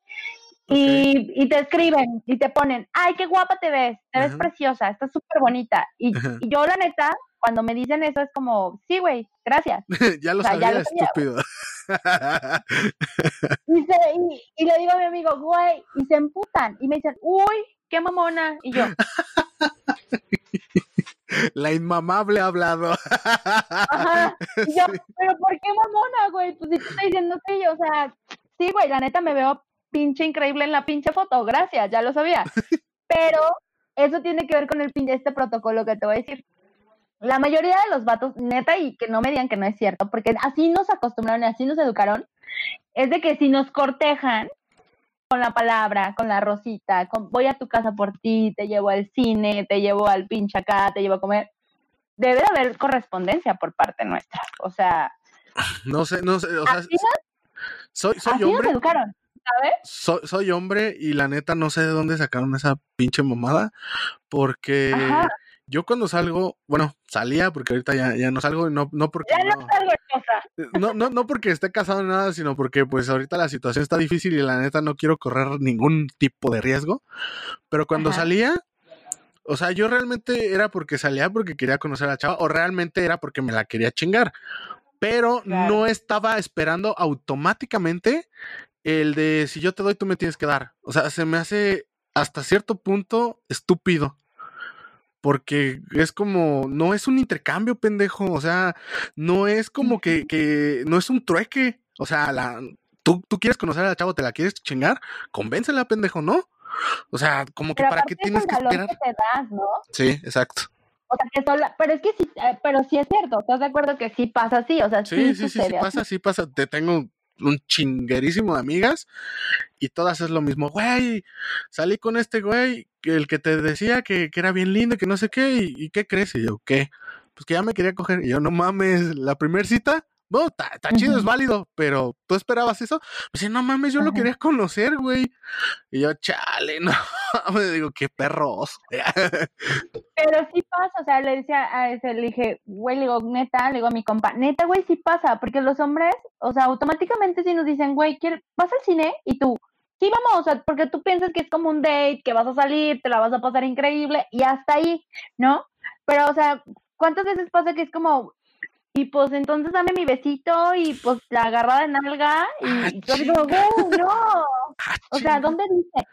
Speaker 2: Y, y te escriben y te ponen, ay, qué guapa te ves, te ves preciosa, estás súper bonita. Y, yo, la neta, cuando me dicen eso es como, sí, güey, gracias. (laughs)
Speaker 1: ya lo
Speaker 2: o sea, ya lo sabía,
Speaker 1: estúpido. (laughs)
Speaker 2: Y, se, y, y le digo a mi amigo, güey, y se emputan y me dicen, uy, qué mamona. Y yo, (laughs)
Speaker 1: La inmamable ha hablado.
Speaker 2: ajá. Y yo, pero ¿por qué mamona, güey? Pues si te estoy diciendo sí, o sea, sí, güey, la neta me veo pinche increíble en la pinche foto, gracias, ya lo sabía. (laughs) Pero eso tiene que ver con el este protocolo que te voy a decir. La mayoría de los vatos, neta, y que no me digan que no es cierto, porque así nos acostumbraron y así nos educaron, es de que si nos cortejan con la palabra, con la rosita, con voy a tu casa por ti, te llevo al cine, te llevo al pinche acá, te llevo a comer, debe de haber correspondencia por parte nuestra. O sea,
Speaker 1: No sé, no sé, o sea,
Speaker 2: así, nos,
Speaker 1: soy, soy
Speaker 2: así nos
Speaker 1: hombre,
Speaker 2: educaron, ¿sabes?
Speaker 1: soy, soy hombre y la neta no sé de dónde sacaron esa pinche mamada, porque
Speaker 2: Ajá.
Speaker 1: Yo cuando salgo, bueno, salía porque ahorita ya, ya no salgo y no, no porque
Speaker 2: Ya no
Speaker 1: no,
Speaker 2: salgo cosa.
Speaker 1: no, no, no porque esté casado ni nada, sino porque pues ahorita la situación está difícil y la neta no quiero correr ningún tipo de riesgo, pero cuando
Speaker 2: Ajá.
Speaker 1: salía, o sea, yo realmente era porque salía porque quería conocer a la chava o realmente era porque me la quería chingar, pero
Speaker 2: Claro.
Speaker 1: no estaba esperando automáticamente el de si yo te doy, tú me tienes que dar. O sea, se me hace hasta cierto punto estúpido. Porque es como, no es un intercambio, pendejo. O sea, no es como que, que no es un trueque. O sea, la, tú, tú quieres conocer a la chava, te la quieres chingar, convéncela, pendejo, ¿no? O sea, como que
Speaker 2: Pero
Speaker 1: para qué
Speaker 2: es
Speaker 1: tienes que esperar.
Speaker 2: que te das, ¿no?
Speaker 1: Sí, exacto.
Speaker 2: O sea, que sola, pero es que sí, eh, pero sí es cierto, ¿estás de acuerdo que sí pasa así? O sea, sí,
Speaker 1: Sí, sí, sí, pasa, sí pasa. Te tengo un chinguerísimo de amigas y todas es lo mismo. Güey, salí con este güey, el que te decía que, que era bien lindo, que no sé qué, y, y ¿qué crees? Y yo, ¿qué? Pues que ya me quería coger. Y yo, no mames, la primera cita, no, está chido, es válido, pero ¿tú esperabas eso? Me dice, no mames, yo lo quería conocer, güey. Y yo, chale, no. (laughs) Me digo, qué perros. (laughs)
Speaker 2: Pero sí pasa, o sea, le decía a ese, le dije, güey, le digo, neta, le digo a mi compa, neta, güey, sí pasa, porque los hombres, o sea, automáticamente sí nos dicen, güey, ¿quiere- ¿vas al cine? Y tú, sí, vamos, o sea, porque tú piensas que es como un date, que vas a salir, te la vas a pasar increíble, y hasta ahí, ¿no? Pero, o sea, ¿cuántas veces pasa que es como, y pues entonces dame mi besito, y pues la agarrada de nalga, y,
Speaker 1: Ah,
Speaker 2: y yo digo, güey, no, (laughs)
Speaker 1: Ah,
Speaker 2: o sea. ¿dónde dice?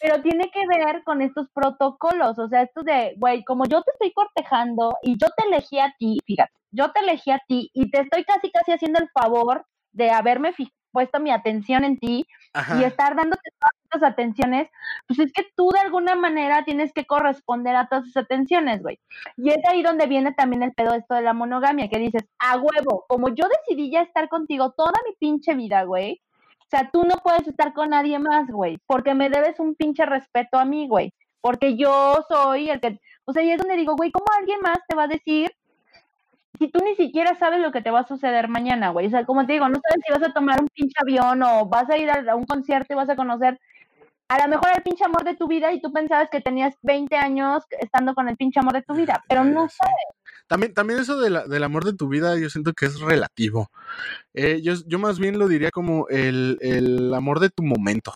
Speaker 2: Pero tiene que ver con estos protocolos, o sea, esto de, güey, como yo te estoy cortejando y yo te elegí a ti, fíjate, yo te elegí a ti y te estoy casi, casi haciendo el favor de haberme puesto mi atención en ti
Speaker 1: Ajá.
Speaker 2: y estar dándote todas estas atenciones, pues es que tú de alguna manera tienes que corresponder a todas esas atenciones, güey. Y es ahí donde viene también el pedo esto de la monogamia, que dices, a huevo, como yo decidí ya estar contigo toda mi pinche vida, güey, o sea, tú no puedes estar con nadie más, güey, porque me debes un pinche respeto a mí, güey, porque yo soy el que, o sea, y es donde digo, güey, ¿cómo alguien más te va a decir si tú ni siquiera sabes lo que te va a suceder mañana, güey? O sea, como te digo, no sabes si vas a tomar un pinche avión o vas a ir a, un concierto y vas a conocer a lo mejor el pinche amor de tu vida y tú pensabas que tenías 20 años estando con el pinche amor de tu vida, pero no sabes.
Speaker 1: También, también eso de la- del amor de tu vida, yo siento que es relativo. Eh, yo, yo más bien lo diría como el, el amor de tu momento.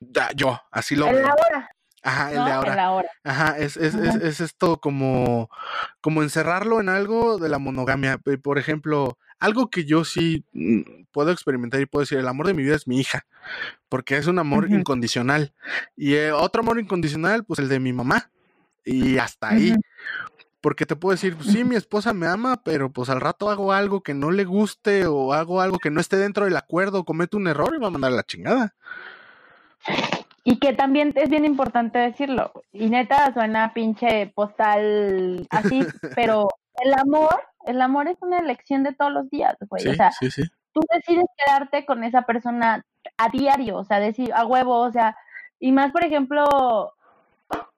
Speaker 1: Ya, yo, así lo veo. Ajá, el
Speaker 2: ¿no?
Speaker 1: de ahora.
Speaker 2: la hora.
Speaker 1: Ajá, es, es, es,
Speaker 2: Ajá.
Speaker 1: es esto como, como encerrarlo en algo de la monogamia. Por ejemplo, algo que yo sí mm, puedo experimentar y puedo decir, el amor de mi vida es mi hija, porque es un amor incondicional. Y eh, otro amor incondicional, pues el de mi mamá. Y hasta ahí. Porque te puedo decir, sí, (laughs) mi esposa me ama, pero pues al rato hago algo que no le guste o hago algo que no esté dentro del acuerdo, cometo un error y va a mandar la chingada.
Speaker 2: Y que también es bien importante decirlo. Y neta suena pinche postal así, (laughs) pero el amor, el amor es una elección de todos los días, güey. o sea, tú decides quedarte con esa persona a diario, o sea, decir a huevo, o sea, y más, por ejemplo,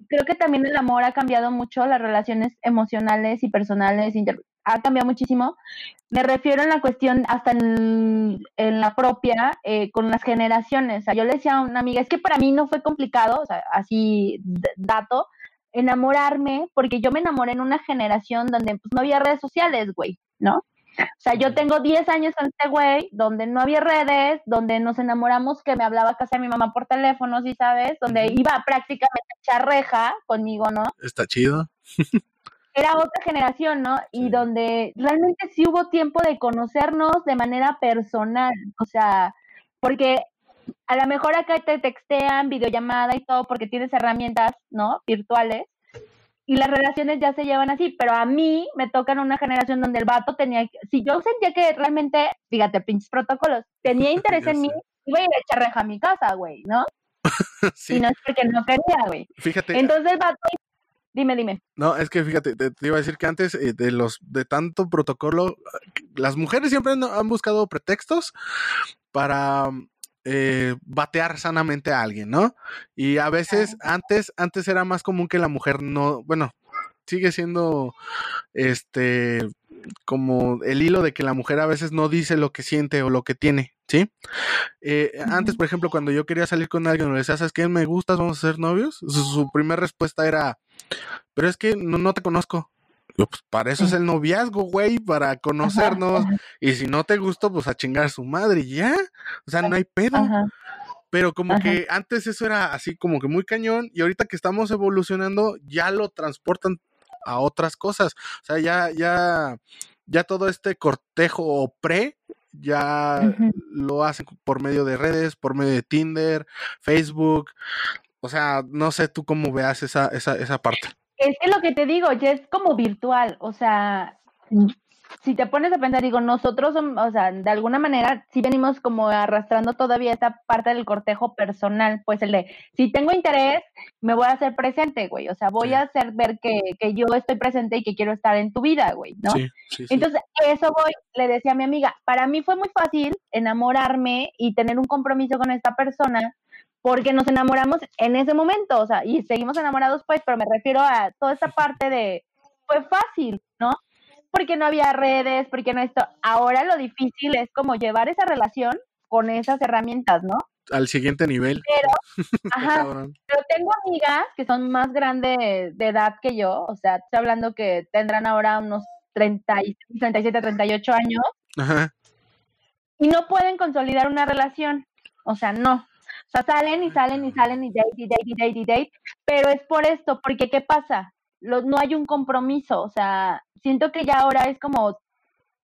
Speaker 2: creo que también el amor ha cambiado mucho las relaciones emocionales y personales, ha cambiado muchísimo. Me refiero en la cuestión hasta en, la propia, eh, con las generaciones. O sea, yo le decía a una amiga, es que para mí no fue complicado, o sea, así dato, enamorarme, porque yo me enamoré en una generación donde pues, no había redes sociales, güey, ¿no? O sea, yo tengo 10 años con este güey, donde no había redes, donde nos enamoramos que me hablaba casi a mi mamá por teléfono, ¿sí sabes? Donde iba prácticamente a echar reja conmigo, ¿no?
Speaker 1: Está chido. (laughs)
Speaker 2: Era otra generación, ¿no? Y donde realmente sí hubo tiempo de conocernos de manera personal, o sea, porque a lo mejor acá te textean, videollamada y todo, porque tienes herramientas, ¿no? Virtuales, y las relaciones ya se llevan así, pero a mí me tocan una generación donde el vato tenía, si yo sentía que realmente, fíjate, pinches protocolos, tenía (laughs) interés en mí, iba a ir a echar reja a mi casa, güey, ¿no? (laughs) sí. Y no es porque no quería, güey.
Speaker 1: Fíjate.
Speaker 2: Entonces el vato, dime, dime.
Speaker 1: No, es que fíjate, te, iba a decir que antes eh, de los, de tanto protocolo, las mujeres siempre han buscado pretextos para eh, batear sanamente a alguien, ¿no? Y a veces antes, antes era más común que la mujer no, bueno, sigue siendo este como el hilo de que la mujer a veces no dice lo que siente o lo que tiene, ¿sí? Eh, antes, por ejemplo, cuando yo quería salir con alguien le decía, ¿sabes qué? ¿Me gustas? ¿Vamos a ser novios? Su, primera respuesta era, pero es que no, no te conozco. Pues para eso es el noviazgo, güey, para conocernos. Y si no te gustó, pues a chingar a su madre y ya. O sea, no hay pedo. Pero como que antes eso era así como que muy cañón y ahorita que estamos evolucionando ya lo transportan a otras cosas. O sea, ya, ya, ya todo este cortejo o pre ya lo hacen por medio de redes, por medio de Tinder, Facebook. O sea, no sé tú cómo veas esa, esa, esa parte.
Speaker 2: Es que lo que te digo, ya es como virtual, o sea, si te pones a pensar, digo, nosotros, o sea, de alguna manera sí venimos como arrastrando todavía esta parte del cortejo personal, pues el de, si tengo interés, me voy a hacer presente, güey, o sea, voy a hacer ver que, que, yo estoy presente y que quiero estar en tu vida, güey, ¿no? Sí, sí, Entonces, eso voy, le decía a mi amiga, para mí fue muy fácil enamorarme y tener un compromiso con esta persona porque nos enamoramos en ese momento, o sea, y seguimos enamorados pues, pero me refiero a toda esta parte de, fue fácil, ¿no? Porque no había redes, porque no esto, ahora lo difícil es como llevar esa relación con esas herramientas, ¿no?
Speaker 1: Al siguiente nivel.
Speaker 2: Pero, (laughs) ajá, pero tengo amigas que son más grandes de edad que yo, o sea, estoy hablando que tendrán ahora unos 30, 37, 38 años. Ajá. Y no pueden consolidar una relación, o sea, no. O sea, salen y salen y salen y date y date y date y date, pero es por esto, porque ¿qué pasa? No hay un compromiso, o sea, siento que ya ahora es como,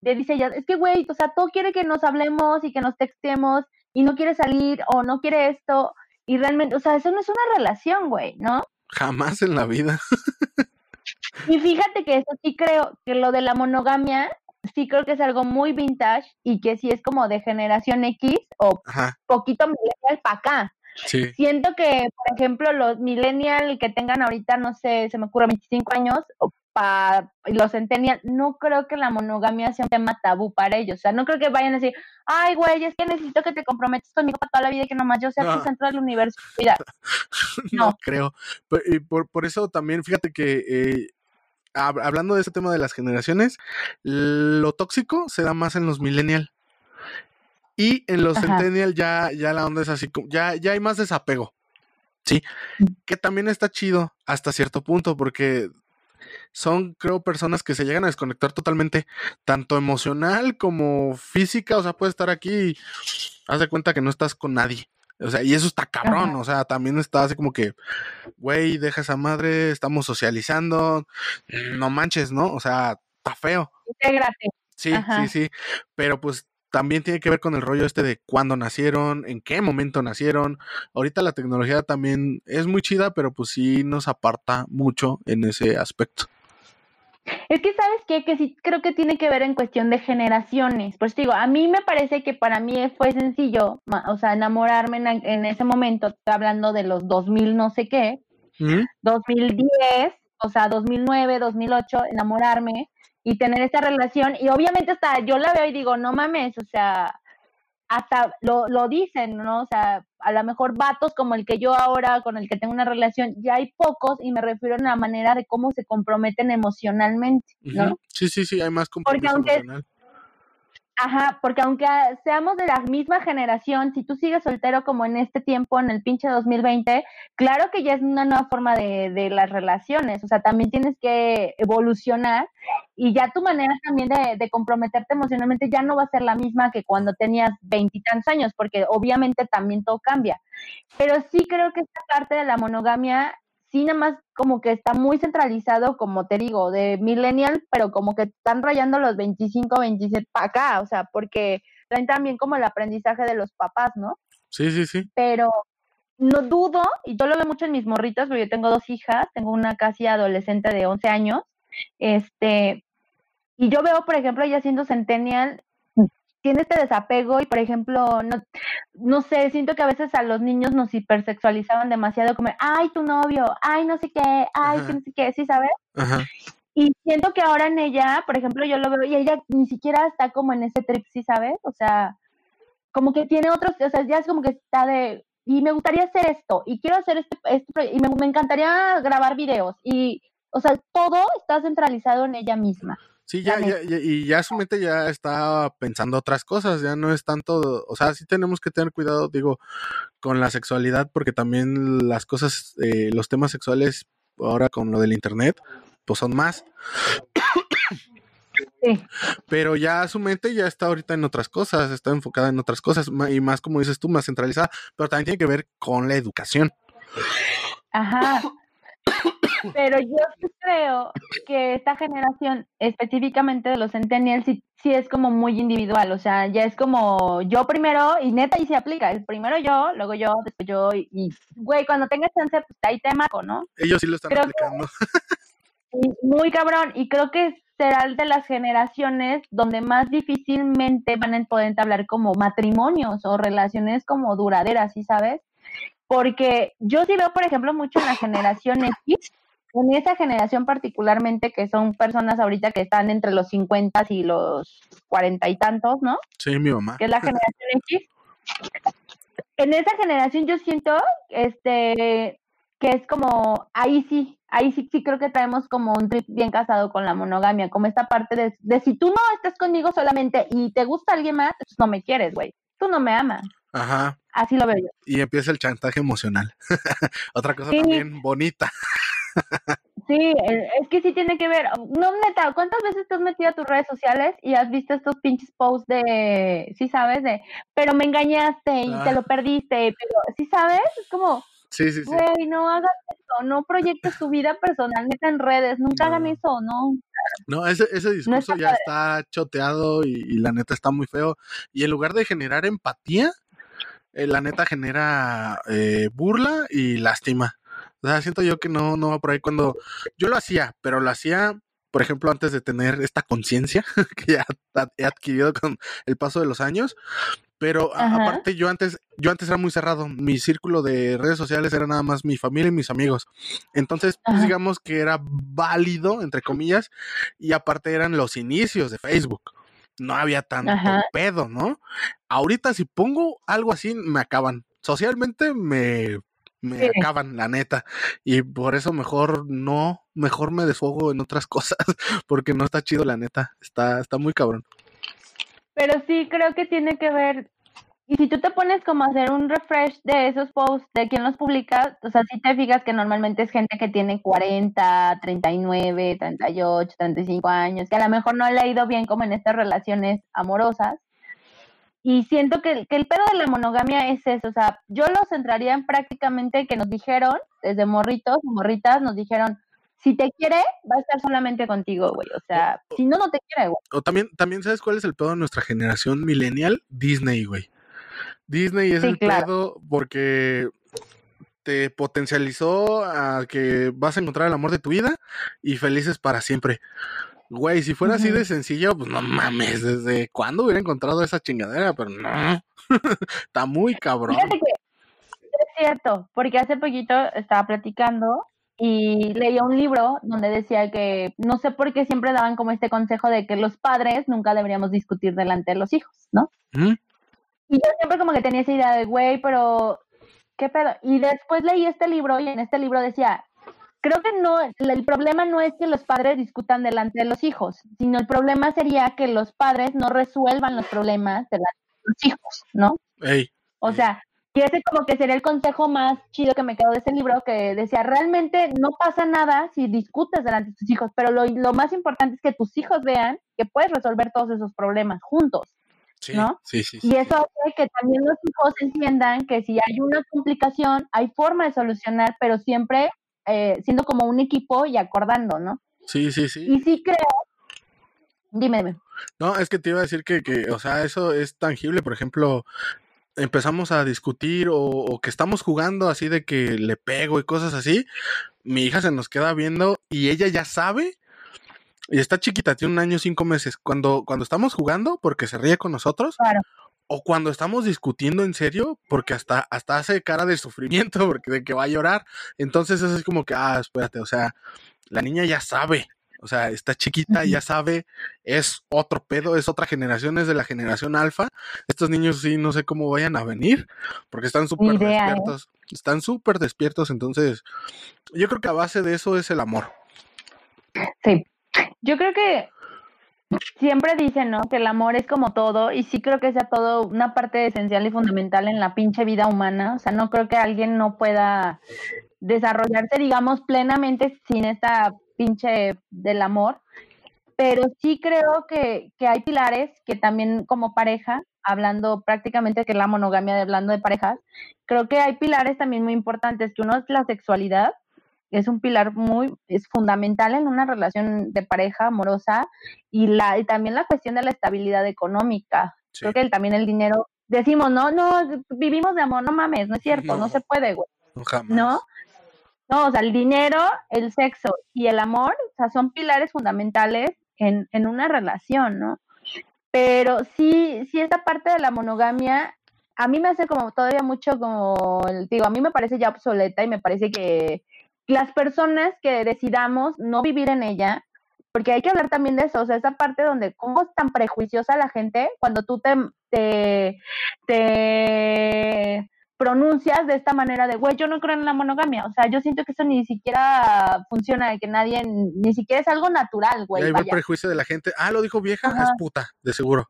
Speaker 2: le dice ella, es que güey, o sea, todo quiere que nos hablemos y que nos textemos y no quiere salir o no quiere esto y realmente, o sea, eso no es una relación, güey, ¿no?
Speaker 1: Jamás en la vida.
Speaker 2: y fíjate que eso sí creo, que lo de la monogamia sí creo que es algo muy vintage y que sí es como de generación X o poquito millennial para acá. Siento que, por ejemplo, los millennial que tengan ahorita, no sé, se me ocurre 25 años, para los centennial, no creo que la monogamia sea un tema tabú para ellos. O sea, no creo que vayan a decir, ay, güey, es que necesito que te comprometas conmigo para toda la vida y que nomás yo sea el centro del universo. (laughs)
Speaker 1: no. creo. Por, por, eso también, fíjate que eh, hablando de ese tema de las generaciones, lo tóxico se da más en los millennial. Y en los centennial ya, ya la onda es así, ya, ya hay más desapego. Sí, mm. que también está chido hasta cierto punto, porque son, creo, personas que se llegan a desconectar totalmente, tanto emocional como física. O sea, puedes estar aquí y haz de cuenta que no estás con nadie. O sea, y eso está cabrón, o sea, también está así como que, güey, deja esa madre, estamos socializando, no manches, ¿no? O sea, está feo. Sí, sí, sí, pero pues también tiene que ver con el rollo este de cuándo nacieron, en qué momento nacieron. Ahorita la tecnología también es muy chida, pero pues sí nos aparta mucho en ese aspecto.
Speaker 2: Es que sabes qué? que sí creo que tiene que ver en cuestión de generaciones. Pues digo, a mí me parece que para mí fue sencillo, o sea, enamorarme en, ese momento, hablando de los 2000 no sé qué, 2010, o sea, 2009, 2008, enamorarme y tener esta relación. Y obviamente hasta yo la veo y digo, no mames, o sea, hasta lo, lo dicen, ¿no? O sea, a lo mejor vatos como el que yo ahora, con el que tengo una relación, ya hay pocos y me refiero a la manera de cómo se comprometen emocionalmente, ¿no?
Speaker 1: Sí, sí, sí, hay más compromiso emocional.
Speaker 2: Ajá, porque aunque seamos de la misma generación, si tú sigues soltero como en este tiempo, en el pinche 2020, claro que ya es una nueva forma de, de las relaciones, o sea, también tienes que evolucionar y ya tu manera también de, de comprometerte emocionalmente ya no va a ser la misma que cuando tenías veintitantos años, porque obviamente también todo cambia. Pero sí creo que esta parte de la monogamia sí nada más como que está muy centralizado, como te digo, de millennial, pero como que están rayando los 25, 27 para acá, o sea, porque traen también como el aprendizaje de los papás, ¿no?
Speaker 1: Sí, sí, sí.
Speaker 2: Pero no dudo, y yo lo veo mucho en mis morritas, porque yo tengo dos hijas, tengo una casi adolescente de 11 años, este, y yo veo, por ejemplo, ella siendo centennial, tiene este desapego y, por ejemplo, no, no sé, siento que a veces a los niños nos hipersexualizaban demasiado, como, ay, tu novio, ay, no sé qué, ay, no sé qué, ¿sí sabes? Ajá. Y siento que ahora en ella, por ejemplo, yo lo veo y ella ni siquiera está como en ese trip, ¿sí sabes? O sea, como que tiene otros, o sea, ya es como que está de, y me gustaría hacer esto, y quiero hacer este, este y me, me encantaría grabar videos, y, o sea, todo está centralizado en ella misma.
Speaker 1: Sí, ya, ya, y ya su mente ya está pensando otras cosas, ya no es tanto, o sea, sí tenemos que tener cuidado, digo, con la sexualidad, porque también las cosas, eh, los temas sexuales, ahora con lo del internet, pues son más. Sí. Pero ya su mente ya está ahorita en otras cosas, está enfocada en otras cosas, y más como dices tú, más centralizada, pero también tiene que ver con la educación.
Speaker 2: Ajá, (coughs) pero yo creo que esta generación, específicamente de los centennials, sí, sí, es como muy individual, o sea, ya es como yo primero, y neta y se aplica, el primero yo, luego yo, después yo, y, güey, cuando tengas chance, pues ahí te marco, ¿no?
Speaker 1: Ellos sí lo están aplicando. (laughs)
Speaker 2: muy cabrón, y creo que será de las generaciones donde más difícilmente van a poder entablar como matrimonios o relaciones como duraderas, ¿sí sabes? Porque yo sí veo, por ejemplo, mucho en la generación X, en esa generación particularmente, que son personas ahorita que están entre los 50 y los 40 y tantos, ¿no?
Speaker 1: Sí, mi mamá.
Speaker 2: Que es la generación X. En esa generación yo siento este que es como, ahí sí, ahí sí, sí creo que traemos como un trip bien casado con la monogamia, como esta parte de, de si tú no estás conmigo solamente y te gusta alguien más, pues no me quieres, güey. Tú no me amas.
Speaker 1: Ajá.
Speaker 2: Así lo veo yo.
Speaker 1: Y empieza el chantaje emocional. (laughs) Otra cosa también bonita.
Speaker 2: Sí, es que sí tiene que ver. No, neta, ¿cuántas veces te has metido a tus redes sociales y has visto estos pinches posts de, sí sabes, de, pero me engañaste y te lo ah. perdiste, pero, sí sabes? Es como,
Speaker 1: sí, sí, sí.
Speaker 2: güey, no hagas eso, no proyectes tu vida personal, neta en redes, nunca hagan eso, ¿no?
Speaker 1: No, ese, ese discurso ya está choteado y, la neta está muy feo. Y en lugar de generar empatía, eh, la neta genera eh, burla y lástima. O sea, siento yo que no, no va por ahí cuando yo lo hacía, pero lo hacía, por ejemplo, antes de tener esta conciencia (laughs) que ya he adquirido con el paso de los años. Pero aparte yo antes, yo antes era muy cerrado. Mi círculo de redes sociales era nada más mi familia y mis amigos. Entonces, pues, digamos que era válido, entre comillas, y aparte eran los inicios de Facebook. No había tanto pedo, ¿no? Ahorita si pongo algo así, me acaban. Socialmente me me acaban, la neta. Y por eso mejor no, mejor me desfogo en otras (laughs) cosas, porque no está chido, la neta. Está, está muy cabrón.
Speaker 2: Pero sí creo que tiene que ver. Y si tú te pones como a hacer un refresh de esos posts, de quién los publica, o sea, si te fijas que normalmente es gente que tiene 40, 39, 38, 35 años, que a lo mejor no le ha ido bien como en estas relaciones amorosas y siento que, que, el pedo de la monogamia es eso, o sea, yo lo centraría en prácticamente que nos dijeron, desde morritos, morritas, nos dijeron, si te quiere, va a estar solamente contigo, güey, o sea, si no, no te quiere, güey.
Speaker 1: O también, también, ¿sabes cuál es el pedo de nuestra generación millennial? Disney, güey. Disney es el pedo porque te potencializó a que vas a encontrar el amor de tu vida y felices para siempre. Güey, si fuera así de sencillo, pues no mames, ¿desde cuándo hubiera encontrado esa chingadera? Pero no, (laughs) está muy cabrón.
Speaker 2: Que es cierto, porque hace poquito estaba platicando y leía un libro donde decía que no sé por qué siempre daban como este consejo de que los padres nunca deberíamos discutir delante de los hijos, ¿no? Y yo siempre como que tenía esa idea de, güey, pero ¿qué pedo? Y después leí este libro y en este libro decía, creo que no, el problema no es que los padres discutan delante de los hijos, sino el problema sería que los padres no resuelvan los problemas delante de los hijos, ¿no?
Speaker 1: Ey,
Speaker 2: O sea, y ese como que sería el consejo más chido que me quedó de ese libro, que decía, realmente no pasa nada si discutes delante de tus hijos, pero lo, lo más importante es que tus hijos vean que puedes resolver todos esos problemas juntos.
Speaker 1: Sí,
Speaker 2: ¿no?
Speaker 1: sí, sí,
Speaker 2: Y eso hace que también los hijos entiendan que si hay una complicación, hay forma de solucionar, pero siempre eh, siendo como un equipo y acordando, ¿no?
Speaker 1: Sí, sí, sí.
Speaker 2: Y sí creo, dime, dime.
Speaker 1: No, es que te iba a decir que, que, o sea, eso es tangible. Por ejemplo, empezamos a discutir o, o que estamos jugando así de que le pego y cosas así. Mi hija se nos queda viendo y ella ya sabe. Y está chiquita, tiene un año cinco meses. Cuando, cuando estamos jugando, porque se ríe con nosotros,
Speaker 2: Claro.
Speaker 1: o cuando estamos discutiendo en serio, porque hasta, hasta hace cara de sufrimiento, (laughs) porque de que va a llorar. Entonces es así como que, ah, espérate, o sea, la niña ya sabe. O sea, está chiquita, ya sabe, es otro pedo, es otra generación, es de la generación alfa. Estos niños sí no sé cómo vayan a venir, porque están súper
Speaker 2: ¿eh?
Speaker 1: despiertos. Están súper despiertos, entonces yo creo que a base de eso es el amor.
Speaker 2: Sí, yo creo que siempre dicen, ¿no? Que el amor es como todo y sí creo que sea todo una parte esencial y fundamental en la pinche vida humana. O sea, no creo que alguien no pueda desarrollarse, digamos, plenamente sin esta pinche del amor. Pero sí creo que, que hay pilares que también como pareja, hablando prácticamente que la monogamia, de- hablando de parejas, creo que hay pilares también muy importantes, que uno es la sexualidad, es un pilar muy, es fundamental en una relación de pareja amorosa y, la, y también la cuestión de la estabilidad económica.
Speaker 1: Sí.
Speaker 2: Creo que el- también el dinero, decimos, no, no, vivimos de amor, no mames, no es cierto, no,
Speaker 1: No.
Speaker 2: se puede, güey,
Speaker 1: No, jamás.
Speaker 2: ¿no? No, o sea, el dinero, el sexo y el amor, o sea, son pilares fundamentales en, en una relación, ¿no? Pero sí, sí esta parte de la monogamia, a mí me hace como todavía mucho como, digo, a mí me parece ya obsoleta y me parece que las personas que decidamos no vivir en ella, porque hay que hablar también de eso, o sea, esa parte donde cómo es tan prejuiciosa la gente cuando tú te, te, te pronuncias de esta manera de, güey, yo no creo en la monogamia, o sea, yo siento que eso ni siquiera funciona, que nadie, ni siquiera es algo natural,
Speaker 1: Y
Speaker 2: güey,
Speaker 1: ahí va el prejuicio de la gente. Ah, lo dijo vieja,
Speaker 2: Ajá.
Speaker 1: es puta, de seguro.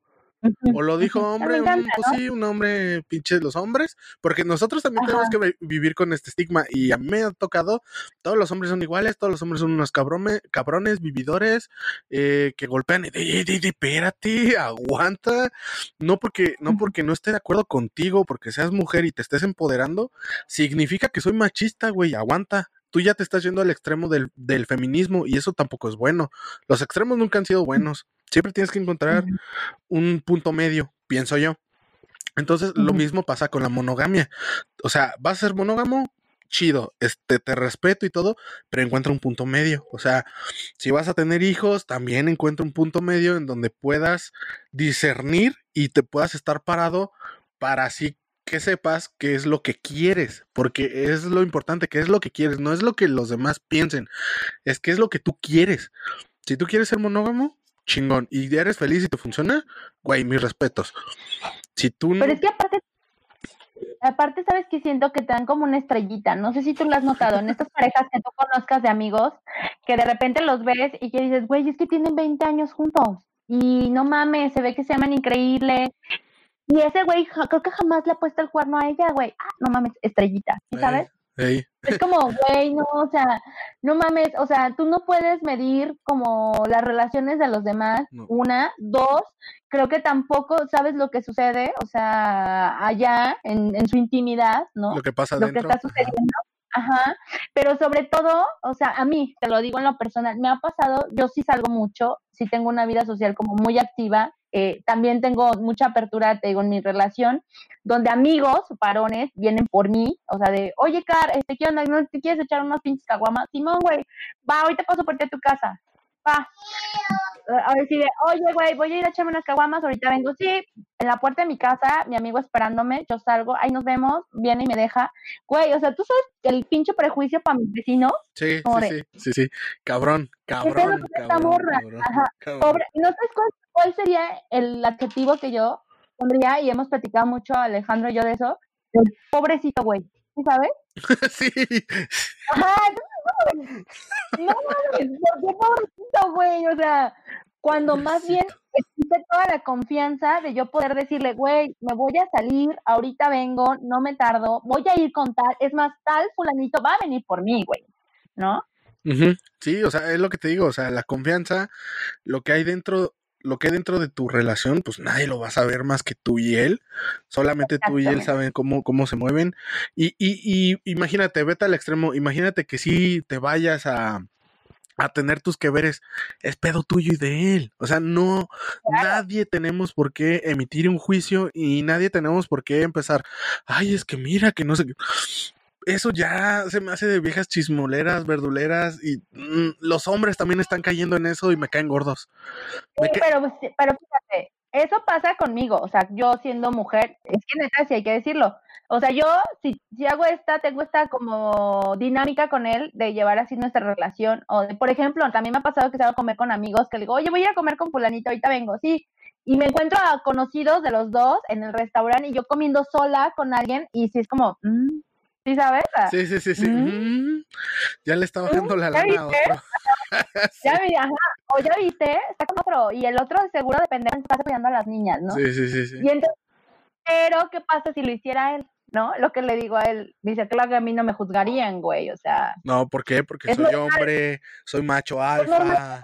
Speaker 1: O lo dijo
Speaker 2: ujú.
Speaker 1: hombre, un- pues
Speaker 2: ¿no?
Speaker 1: sí, un hombre pinche los hombres, porque nosotros también
Speaker 2: Ajá.
Speaker 1: tenemos que vi- vivir con este estigma y a mí me ha tocado, todos los hombres son iguales, todos los hombres son unos cabrones, cabrones vividores, eh, que golpean y de, de, de, espérate, aguanta, no porque, no porque no esté de acuerdo contigo, porque seas mujer y te estés empoderando, significa que soy machista, güey, aguanta. Tú ya te estás yendo al extremo del, del feminismo y eso tampoco es bueno. Los extremos nunca han sido buenos. Siempre tienes que encontrar un punto medio, pienso yo. Entonces, lo mismo pasa con la monogamia. O sea, vas a ser monógamo, chido, este, te respeto y todo, pero encuentra un punto medio. O sea, si vas a tener hijos, también encuentra un punto medio en donde puedas discernir y te puedas estar parado para así que sepas qué es lo que quieres, porque es lo importante, qué es lo que quieres, no es lo que los demás piensen, es qué es lo que tú quieres. Si tú quieres ser monógamo, chingón, y eres feliz y te funciona, güey, mis respetos. Si tú no...
Speaker 2: Pero es que aparte, aparte sabes que siento que te dan como una estrellita, no sé si tú lo has notado, en estas parejas que tú conozcas de amigos, que de repente los ves y que dices, güey, es que tienen 20 años juntos y no mames, se ve que se aman increíble. Y ese güey, creo que jamás le ha puesto el cuerno a ella, güey. Ah, no mames, estrellita, ¿sí
Speaker 1: Ey,
Speaker 2: sabes? Es como, güey, no, o sea, no mames, o sea, tú no puedes medir como las relaciones de los demás,
Speaker 1: No.
Speaker 2: una, dos, creo que tampoco sabes lo que sucede, o sea, allá en, en su intimidad, ¿no?
Speaker 1: lo que pasa
Speaker 2: Lo que está sucediendo. Ajá, pero sobre todo, o sea, a mí, te lo digo en lo personal, me ha pasado, yo sí salgo mucho, sí tengo una vida social como muy activa, eh, también tengo mucha apertura, te digo, en mi relación, donde amigos, varones, vienen por mí, o sea, de, oye, Car, este, ¿qué onda? ¿No te quieres echar unos pinches caguamas? Simón, güey, va, ahorita paso por ti a tu casa, va. a decir, oye, güey, voy a ir a echarme unas caguamas, ahorita vengo, sí, en la puerta de mi casa, mi amigo esperándome, yo salgo, ahí nos vemos, viene y me deja. Güey, o sea, tú sabes el pinche prejuicio para mis vecinos.
Speaker 1: Sí, sí, sí, sí, sí, cabrón, cabrón,
Speaker 2: cabrón,
Speaker 1: cabrón,
Speaker 2: Ajá. Pobre, no sabes cuál, cuál sería el adjetivo que yo pondría, y hemos platicado mucho Alejandro y yo de eso, el pobrecito, güey, ¿sí sabes? (laughs)
Speaker 1: sí.
Speaker 2: Ajá, no, no mames, qué pobrecito, güey? O sea, cuando más bien existe toda la confianza de yo poder decirle, güey, me voy a salir, ahorita vengo, no me tardo, voy a ir con tal, es más, tal fulanito va a venir por mí, güey, ¿no?
Speaker 1: Sí, o sea, es lo que te digo, o sea, la confianza, lo que hay dentro, lo que hay dentro de tu relación, pues nadie lo va a saber más que tú y él. Solamente tú y él saben cómo, cómo se mueven. Y, y, y imagínate, vete al extremo, imagínate que si te vayas a, a tener tus que veres, es pedo tuyo y de él. O sea, no, nadie tenemos por qué emitir un juicio y nadie tenemos por qué empezar, ay, es que mira, que no sé qué eso ya se me hace de viejas chismoleras, verduleras y mm, los hombres también están cayendo en eso y me caen gordos.
Speaker 2: Sí, pero, pues, pero fíjate, eso pasa conmigo, o sea, yo siendo mujer, es que neta sí hay que decirlo. O sea, yo si, si hago esta, tengo esta como dinámica con él de llevar así nuestra relación. O de, por ejemplo, también me ha pasado que salgo a comer con amigos que le digo, oye, voy a ir a comer con fulanito, ahorita vengo, sí. Y me encuentro a conocidos de los dos en el restaurante y yo comiendo sola con alguien y sí es como, mm, ¿Sí sabes?
Speaker 1: Sí, sí, sí, sí. Mm. Ya le está bajando la lana a otro. (laughs)
Speaker 2: Ya vi, ajá. O ya viste, está con otro. Y el otro seguro depende de está apoyando a las niñas, ¿no?
Speaker 1: Sí, sí, sí, sí.
Speaker 2: Y entonces, pero, ¿qué pasa si lo hiciera él? ¿No? Lo que le digo a él, dice, claro que a mí no me juzgarían, güey, o sea.
Speaker 1: No, ¿por qué? Porque soy hombre, soy macho alfa,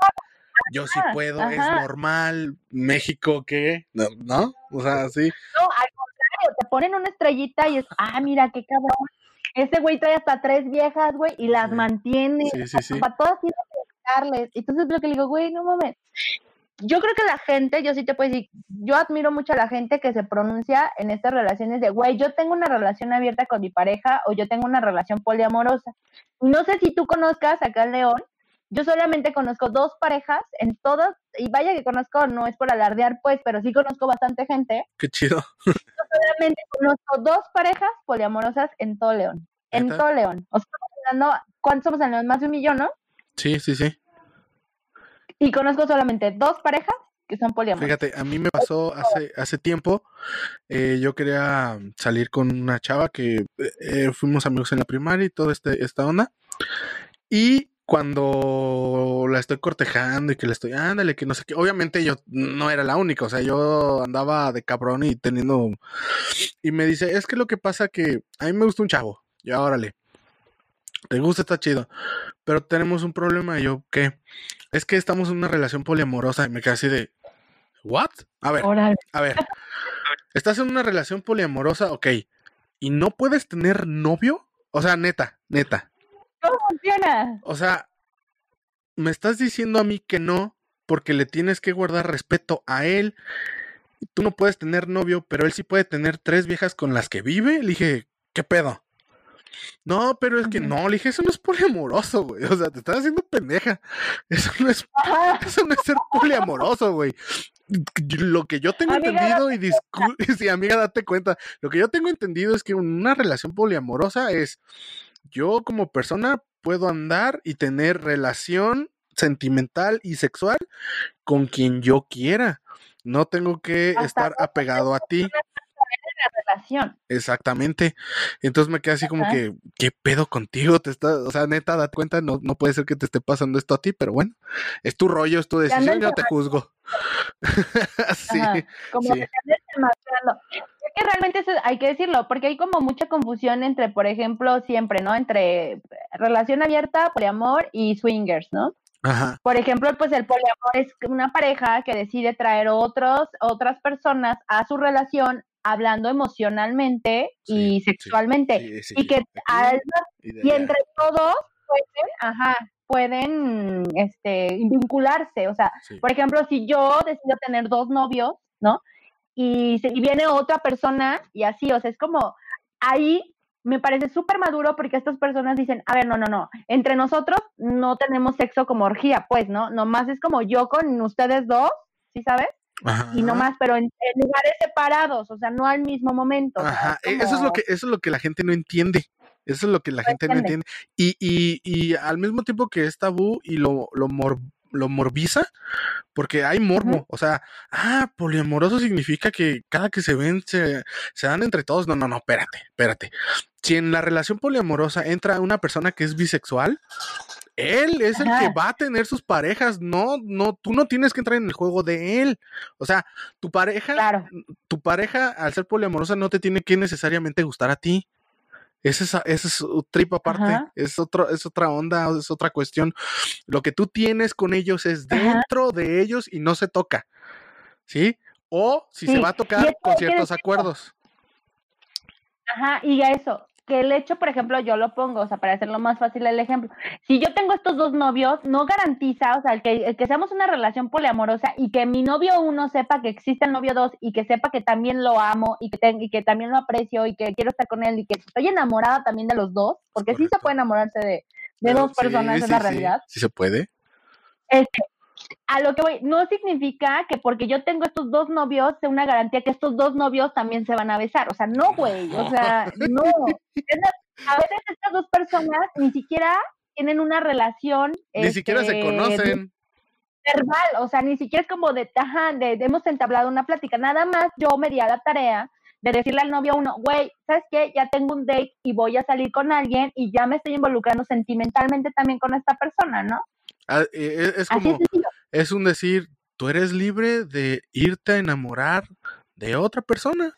Speaker 1: yo sí puedo, es normal, México, ¿qué? No, ¿no? O sea, sí.
Speaker 2: No, al contrario, te ponen una estrellita y es, ah, mira, qué cabrón, ese güey trae hasta tres viejas, güey, y las mantiene.
Speaker 1: Sí, sí, sí.
Speaker 2: Para todas tiene que Entonces, lo que le digo, güey, no mames. Yo creo que la gente, yo sí te puedo decir, yo admiro mucho a la gente que se pronuncia en estas relaciones de, güey, yo tengo una relación abierta con mi pareja o yo tengo una relación poliamorosa. No sé si tú conozcas acá en León, yo solamente conozco dos parejas en todos, y vaya que conozco, no es por alardear, pues, pero sí conozco bastante gente.
Speaker 1: Qué chido.
Speaker 2: Yo solamente conozco dos parejas poliamorosas en todo León. En todo León. O sea, ¿cuántos somos en León? Más de un millón, ¿no?
Speaker 1: Sí, sí, sí.
Speaker 2: Y conozco solamente dos parejas que son poliamorosas.
Speaker 1: Fíjate, a mí me pasó hace, hace tiempo, eh, yo quería salir con una chava que eh, fuimos amigos en la primaria y toda este, esta onda. Y cuando la estoy cortejando y que le estoy, ándale, que no sé qué, obviamente yo no era la única, o sea, yo andaba de cabrón y teniendo, y me dice, es que lo que pasa que a mí me gusta un chavo, y órale, te gusta, está chido, pero tenemos un problema, y yo, ¿qué? Es que estamos en una relación poliamorosa, y me quedé así de, ¿what? A ver, a ver, estás en una relación poliamorosa, ok, y no puedes tener novio, o sea, neta, neta,
Speaker 2: ¿Cómo funciona?
Speaker 1: O sea, me estás diciendo a mí que no porque le tienes que guardar respeto a él. Tú no puedes tener novio, pero él sí puede tener tres viejas con las que vive. Le dije, ¿qué pedo? No, pero es que no, le dije, eso no es poliamoroso, güey. O sea, te estás haciendo pendeja. (laughs) Eso no es, eso no es ser poliamoroso, güey. Lo que yo tengo entendido, y (laughs) sí, amiga, date cuenta, lo que yo tengo entendido es que una relación poliamorosa es yo como persona puedo andar y tener relación sentimental y sexual con quien yo quiera. No tengo que estar apegado a ti.
Speaker 2: Relación.
Speaker 1: Exactamente. Entonces me quedé así como que, ¿qué pedo contigo? Te está, o sea, neta, date cuenta, no, no puede ser que te esté pasando esto a ti, pero bueno, es tu rollo, es tu decisión, yo te juzgo. (laughs) sí,
Speaker 2: como sí que realmente eso hay que decirlo, porque hay como mucha confusión entre, por ejemplo, siempre, ¿no? Entre relación abierta, poliamor y swingers, ¿no?
Speaker 1: Ajá.
Speaker 2: Por ejemplo, pues el poliamor es una pareja que decide traer otros, otras personas a su relación hablando emocionalmente y sexualmente. y que y entre todos pueden, ajá, pueden este, vincularse. O sea, por ejemplo, si yo decido tener dos novios, ¿no? Y, viene otra persona y así, o sea, es como ahí me parece súper maduro porque estas personas dicen, a ver, no, no, no, entre nosotros no tenemos sexo como orgía, pues, ¿no? Nomás es como yo con ustedes dos, ¿sí sabes? Y nomás, pero en, lugares separados, o sea, no al mismo momento.
Speaker 1: Ajá, e, eso es lo que, eso es lo que la gente no entiende. Eso es lo que la gente no entiende. Y, y, y al mismo tiempo que es tabú y lo, lo, lo morbiza, porque hay morbo. O sea, ah, poliamoroso significa que cada que se ven se, se, dan entre todos. No, no, no, espérate, espérate. Si en la relación poliamorosa entra una persona que es bisexual, él es el que va a tener sus parejas, no, no, tú no tienes que entrar en el juego de él. O sea, tu pareja, tu pareja al ser poliamorosa no te tiene que necesariamente gustar a ti. Esa es, es trip aparte, es, otro, es otra onda, es otra cuestión. Lo que tú tienes con ellos es dentro de ellos y no se toca, ¿sí? O si se va a tocar con ciertos acuerdos.
Speaker 2: Ajá, y a eso, que el hecho, por ejemplo, yo lo pongo, o sea, para hacerlo más fácil el ejemplo, si yo tengo estos dos novios, no garantiza, o sea, el que, que seamos una relación poliamorosa y que mi novio uno sepa que existe el novio dos y que sepa que también lo amo y que, y que también lo aprecio y que quiero estar con él y que estoy enamorada también de los dos, porque sí se puede enamorarse de, de dos personas, en la realidad.
Speaker 1: Sí, se puede.
Speaker 2: Este, a lo que voy, no significa que porque yo tengo estos dos novios sea una garantía que estos dos novios también se van a besar. O sea, no, güey. O sea, no. A veces estas dos personas ni siquiera tienen una relación.
Speaker 1: Ni siquiera se este, conocen.
Speaker 2: Verbal, o sea, ni siquiera es como de, ajá, de, hemos entablado una plática. Nada más yo me di a la tarea de decirle al novio uno, güey, ¿sabes qué? Ya tengo un date y voy a salir con alguien y ya me estoy involucrando sentimentalmente también con esta persona, ¿no?
Speaker 1: Ah, eh, es, como, es, un decir, tú eres libre de irte a enamorar de otra persona.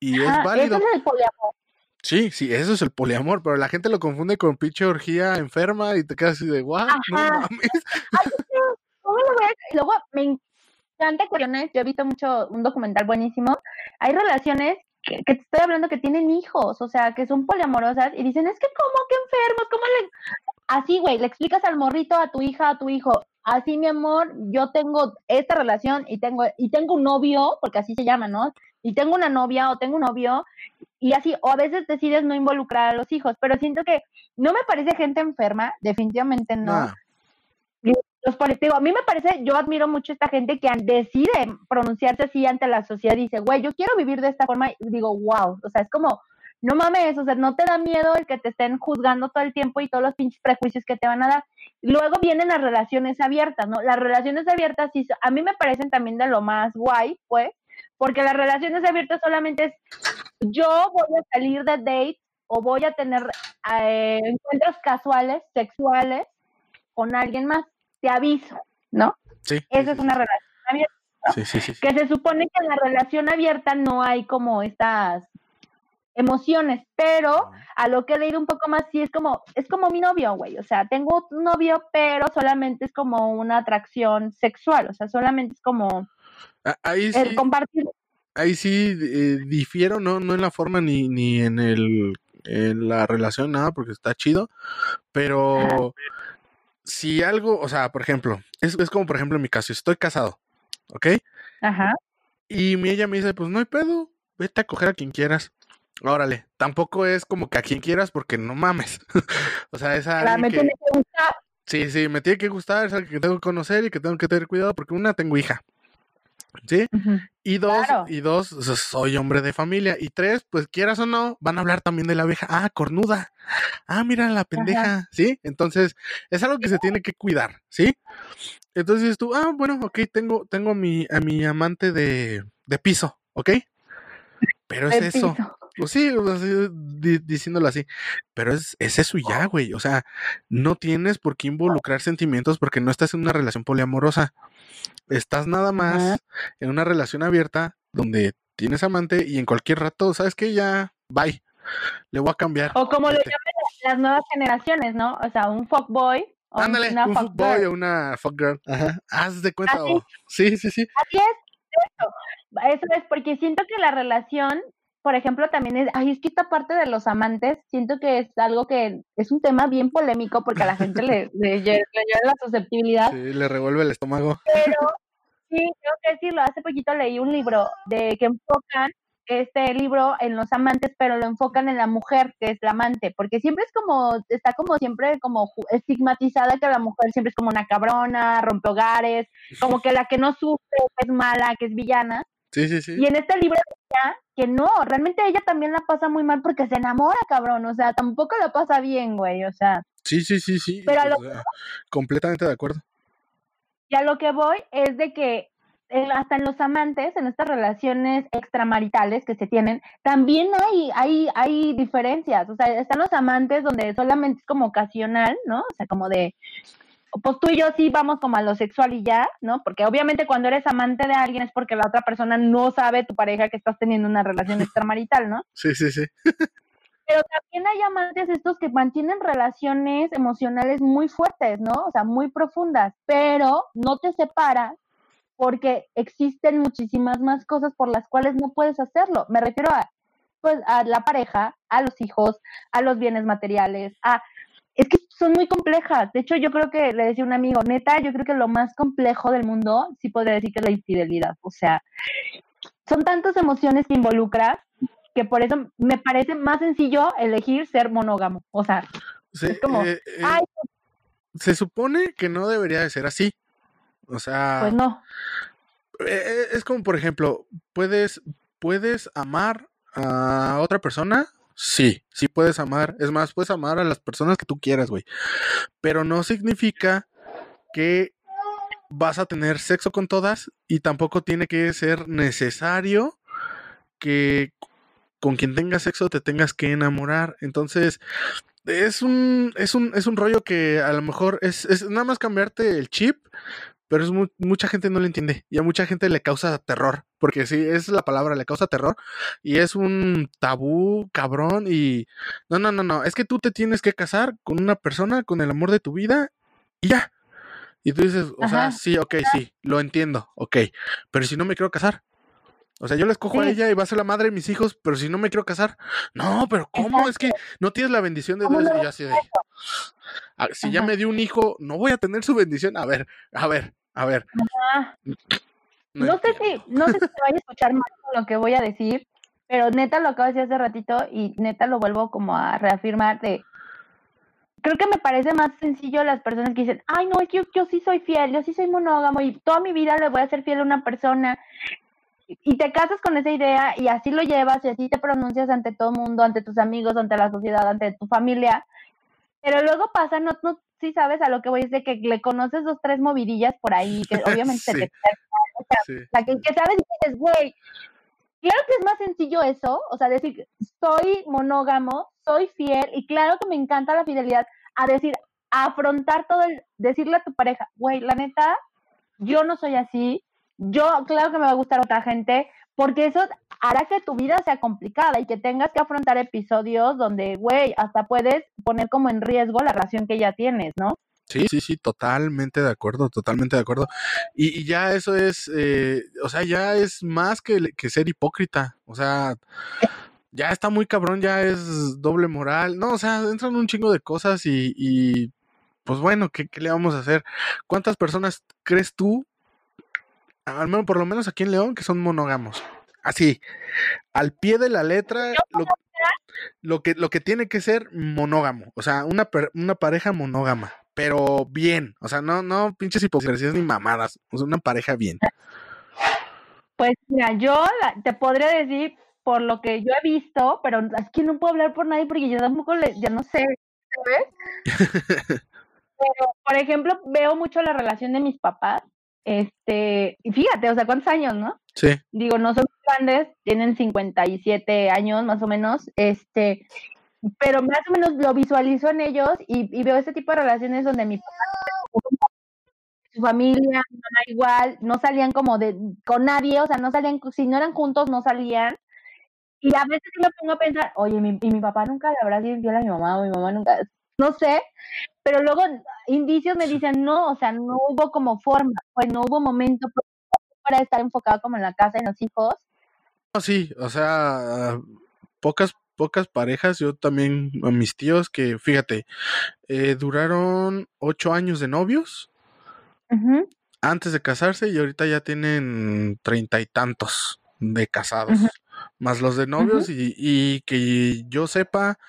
Speaker 1: Y es válido.
Speaker 2: Eso es el poliamor.
Speaker 1: Sí, sí, eso es el poliamor, pero la gente lo confunde con pinche orgía enferma y te quedas así de, guau, no mames.
Speaker 2: y luego me encanta cuestiones, yo he visto mucho, un documental buenísimo, hay relaciones que, te estoy hablando que tienen hijos, o sea, que son poliamorosas y dicen, es que cómo, qué enfermos, cómo le... Así, güey, le explicas al morrito, a tu hija, a tu hijo, así, mi amor, yo tengo esta relación y tengo, y tengo un novio, porque así se llama, ¿no? Y tengo una novia o tengo un novio, y así, o a veces decides no involucrar a los hijos, pero siento que no me parece gente enferma, definitivamente no los políticos, a mí me parece, yo admiro mucho a esta gente que decide pronunciarse así ante la sociedad y dice, güey, yo quiero vivir de esta forma y digo, wow, o sea, es como, no mames, o sea, no te da miedo el que te estén juzgando todo el tiempo y todos los pinches prejuicios que te van a dar. Luego vienen las relaciones abiertas, ¿no? Las relaciones abiertas sí, a mí me parecen también de lo más guay, pues, porque las relaciones abiertas solamente es, yo voy a salir de date o voy a tener eh, encuentros casuales, sexuales con alguien más te aviso, ¿no?
Speaker 1: Sí.
Speaker 2: Esa es una relación abierta.
Speaker 1: Sí, sí, sí.
Speaker 2: Que se supone que en la relación abierta no hay como estas emociones, pero a lo que he leído un poco más, sí es como, es como mi novio, güey, o sea, tengo un novio, pero solamente es como una atracción sexual, o sea, solamente es como
Speaker 1: ahí sí, compartir. Ahí sí eh, difiero, no, no en la forma ni, ni en el en la relación, nada, porque está chido, pero si algo, o sea, por ejemplo, es, es como por ejemplo en mi caso, estoy casado, ¿ok?
Speaker 2: Ajá.
Speaker 1: Y mi ella me dice, pues no hay pedo, vete a coger a quien quieras. Órale, tampoco es como que a quien quieras porque no mames. (laughs) o sea, es
Speaker 2: alguien me tiene que gustar.
Speaker 1: Sí, sí, me tiene que gustar, es alguien que tengo que conocer y que tengo que tener cuidado porque una, tengo hija. ¿Sí? Y dos, y dos, soy hombre de familia. Y tres, pues quieras o no, van a hablar también de la vieja. Ah, cornuda. Ah, mira la pendeja. ¿Sí? Entonces, es algo que se tiene que cuidar. ¿Sí? Entonces tú, ah, bueno, ok, tengo, tengo mi, a mi amante de, de piso, ¿ok? Pero es eso. Pues sí, diciéndolo así. Pero es, es eso y ya, güey. O sea, no tienes por qué involucrar sentimientos porque no estás en una relación poliamorosa. Estás nada más en una relación abierta donde tienes amante y en cualquier rato, ¿sabes qué? Ya, bye. Le voy a cambiar.
Speaker 2: O como lo llaman las nuevas generaciones, ¿no? O sea, un fuckboy.
Speaker 1: Ándale, un fuckboy o una fuckgirl. Ajá. Haz de cuenta. Sí, sí, sí.
Speaker 2: Así es. Eso. Eso es porque siento que la relación por ejemplo, también es, ay, es que esta parte de los amantes, siento que es algo que es un tema bien polémico porque a la gente le, (laughs) le, lleva la susceptibilidad.
Speaker 1: Sí, le revuelve el estómago.
Speaker 2: Pero sí, tengo que decirlo, hace poquito leí un libro de que enfocan este libro en los amantes, pero lo enfocan en la mujer, que es la amante, porque siempre es como, está como siempre como estigmatizada que la mujer siempre es como una cabrona, rompe hogares, como que la que no sufre, que es mala, que es villana.
Speaker 1: Sí, sí, sí.
Speaker 2: Y en este libro decía que no, realmente ella también la pasa muy mal porque se enamora, cabrón, o sea, tampoco la pasa bien, güey, o sea.
Speaker 1: Sí, sí, sí, sí.
Speaker 2: Pero a lo-
Speaker 1: sea, completamente de acuerdo.
Speaker 2: Y a lo que voy es de que eh, hasta en los amantes, en estas relaciones extramaritales que se tienen, también hay, hay, hay diferencias. O sea, están los amantes donde solamente es como ocasional, ¿no? O sea, como de, pues tú y yo sí vamos como a lo sexual y ya, ¿no? Porque obviamente cuando eres amante de alguien es porque la otra persona no sabe, tu pareja, que estás teniendo una relación (laughs) extramarital, ¿no?
Speaker 1: Sí, sí, sí.
Speaker 2: Pero también hay amantes estos que mantienen relaciones emocionales muy fuertes, ¿no? O sea, muy profundas, pero no te separas porque existen muchísimas más cosas por las cuales no puedes hacerlo. Me refiero a, pues, a la pareja, a los hijos, a los bienes materiales, a... Es que son muy complejas. De hecho, yo creo que le decía un amigo, neta, yo creo que lo más complejo del mundo, sí podría decir que es la infidelidad. O sea, son tantas emociones que involucras que por eso me parece más sencillo elegir ser monógamo. O sea,
Speaker 1: Sí,
Speaker 2: Es como,
Speaker 1: eh, eh,
Speaker 2: ay,
Speaker 1: se supone que no debería de ser así. O sea,
Speaker 2: pues no.
Speaker 1: eh, eh, es como, por ejemplo, ¿puedes, ¿puedes amar a otra persona? Sí, sí puedes amar. Es más, puedes amar a las personas que tú quieras, güey. Pero no significa que vas a tener sexo con todas y tampoco tiene que ser necesario que con quien tengas sexo te tengas que enamorar. Entonces, es un, es un, es un rollo que a lo mejor es, es nada más cambiarte el chip, pero es mu- mucha gente no lo entiende y a mucha gente le causa terror, porque sí, es la palabra, le causa terror y es un tabú cabrón y no, no, no, no, es que tú te tienes que casar con una persona, con el amor de tu vida y ya. Y tú dices, o sea,
Speaker 2: Ajá.
Speaker 1: sí, ok, sí, lo entiendo, ok, pero si no me quiero casar. O sea, yo la escojo a ella y va a ser la madre de mis hijos, pero si no me quiero casar, no, pero ¿cómo? Es que no tienes la bendición de
Speaker 2: ¿Cómo
Speaker 1: Dios.
Speaker 2: no?
Speaker 1: Y yo así de, "Ah, si ya
Speaker 2: Ajá.
Speaker 1: me dio un hijo, no voy a tener su bendición. A ver, a ver, a ver.
Speaker 2: Ah, no sé si, no sé si te vaya a escuchar mal con lo que voy a decir, pero neta lo acabo de decir hace ratito y neta lo vuelvo como a reafirmar de creo que me parece más sencillo las personas que dicen, ay no, es que yo, yo sí soy fiel, yo sí soy monógamo y toda mi vida le voy a ser fiel a una persona y te casas con esa idea y así lo llevas y así te pronuncias ante todo el mundo, ante tus amigos, ante la sociedad, ante tu familia. Pero luego pasa, no, no, sí sabes a lo que voy, es de que le conoces dos, tres movidillas por ahí, que (laughs) obviamente
Speaker 1: Sí.
Speaker 2: te,
Speaker 1: Sí.
Speaker 2: la que, que sabes y dices, güey, claro que es más sencillo eso, o sea, decir, soy monógamo, soy fiel, y claro que me encanta la fidelidad, a decir, a afrontar todo el, decirle a tu pareja, güey, la neta, yo no soy así, yo, claro que me va a gustar otra gente, porque eso hará que tu vida sea complicada y que tengas que afrontar episodios donde, güey, hasta puedes poner como en riesgo la relación que ya tienes, ¿no?
Speaker 1: Sí, sí, sí, totalmente de acuerdo, totalmente de acuerdo. Y, y ya eso es, eh, o sea, ya es más que, que ser hipócrita. O sea, ya está muy cabrón, ya es doble moral. No, o sea, entran un chingo de cosas y, y pues bueno, ¿qué, qué le vamos a hacer? ¿Cuántas personas crees tú, al menos, por lo menos aquí en León, que son monógamos? Así, al pie de la letra, lo, lo que, lo que tiene que ser monógamo. O sea, una, una pareja monógama. Pero bien. O sea, no, no pinches hipocresías ni mamadas. O sea, una pareja bien.
Speaker 2: Pues mira, yo te podría decir por lo que yo he visto, pero es que no puedo hablar por nadie porque yo tampoco le, yo no sé, ¿sabes? Pero, por ejemplo, veo mucho la relación de mis papás, este, y fíjate, o sea, ¿cuántos años, no?
Speaker 1: Sí.
Speaker 2: Digo, no son grandes, tienen 57 años más o menos, este, pero más o menos lo visualizo en ellos y, y veo este tipo de relaciones donde mi papá, su familia, mi mamá igual, no salían como de con nadie, o sea, no salían, si no eran juntos, no salían. Y a veces me pongo a pensar, oye, mi, y mi papá nunca le habrá sido a mi mamá, o mi mamá nunca, no sé, pero luego indicios me dicen, no, o sea, no hubo como forma, pues no hubo momento para estar enfocado como en la casa, en los hijos.
Speaker 1: Sí, o sea, pocas, pocas parejas. Yo también, a mis tíos que, fíjate, eh, duraron ocho años de novios antes de casarse y ahorita ya tienen treinta y tantos de casados. Más los de novios y, y que yo sepa,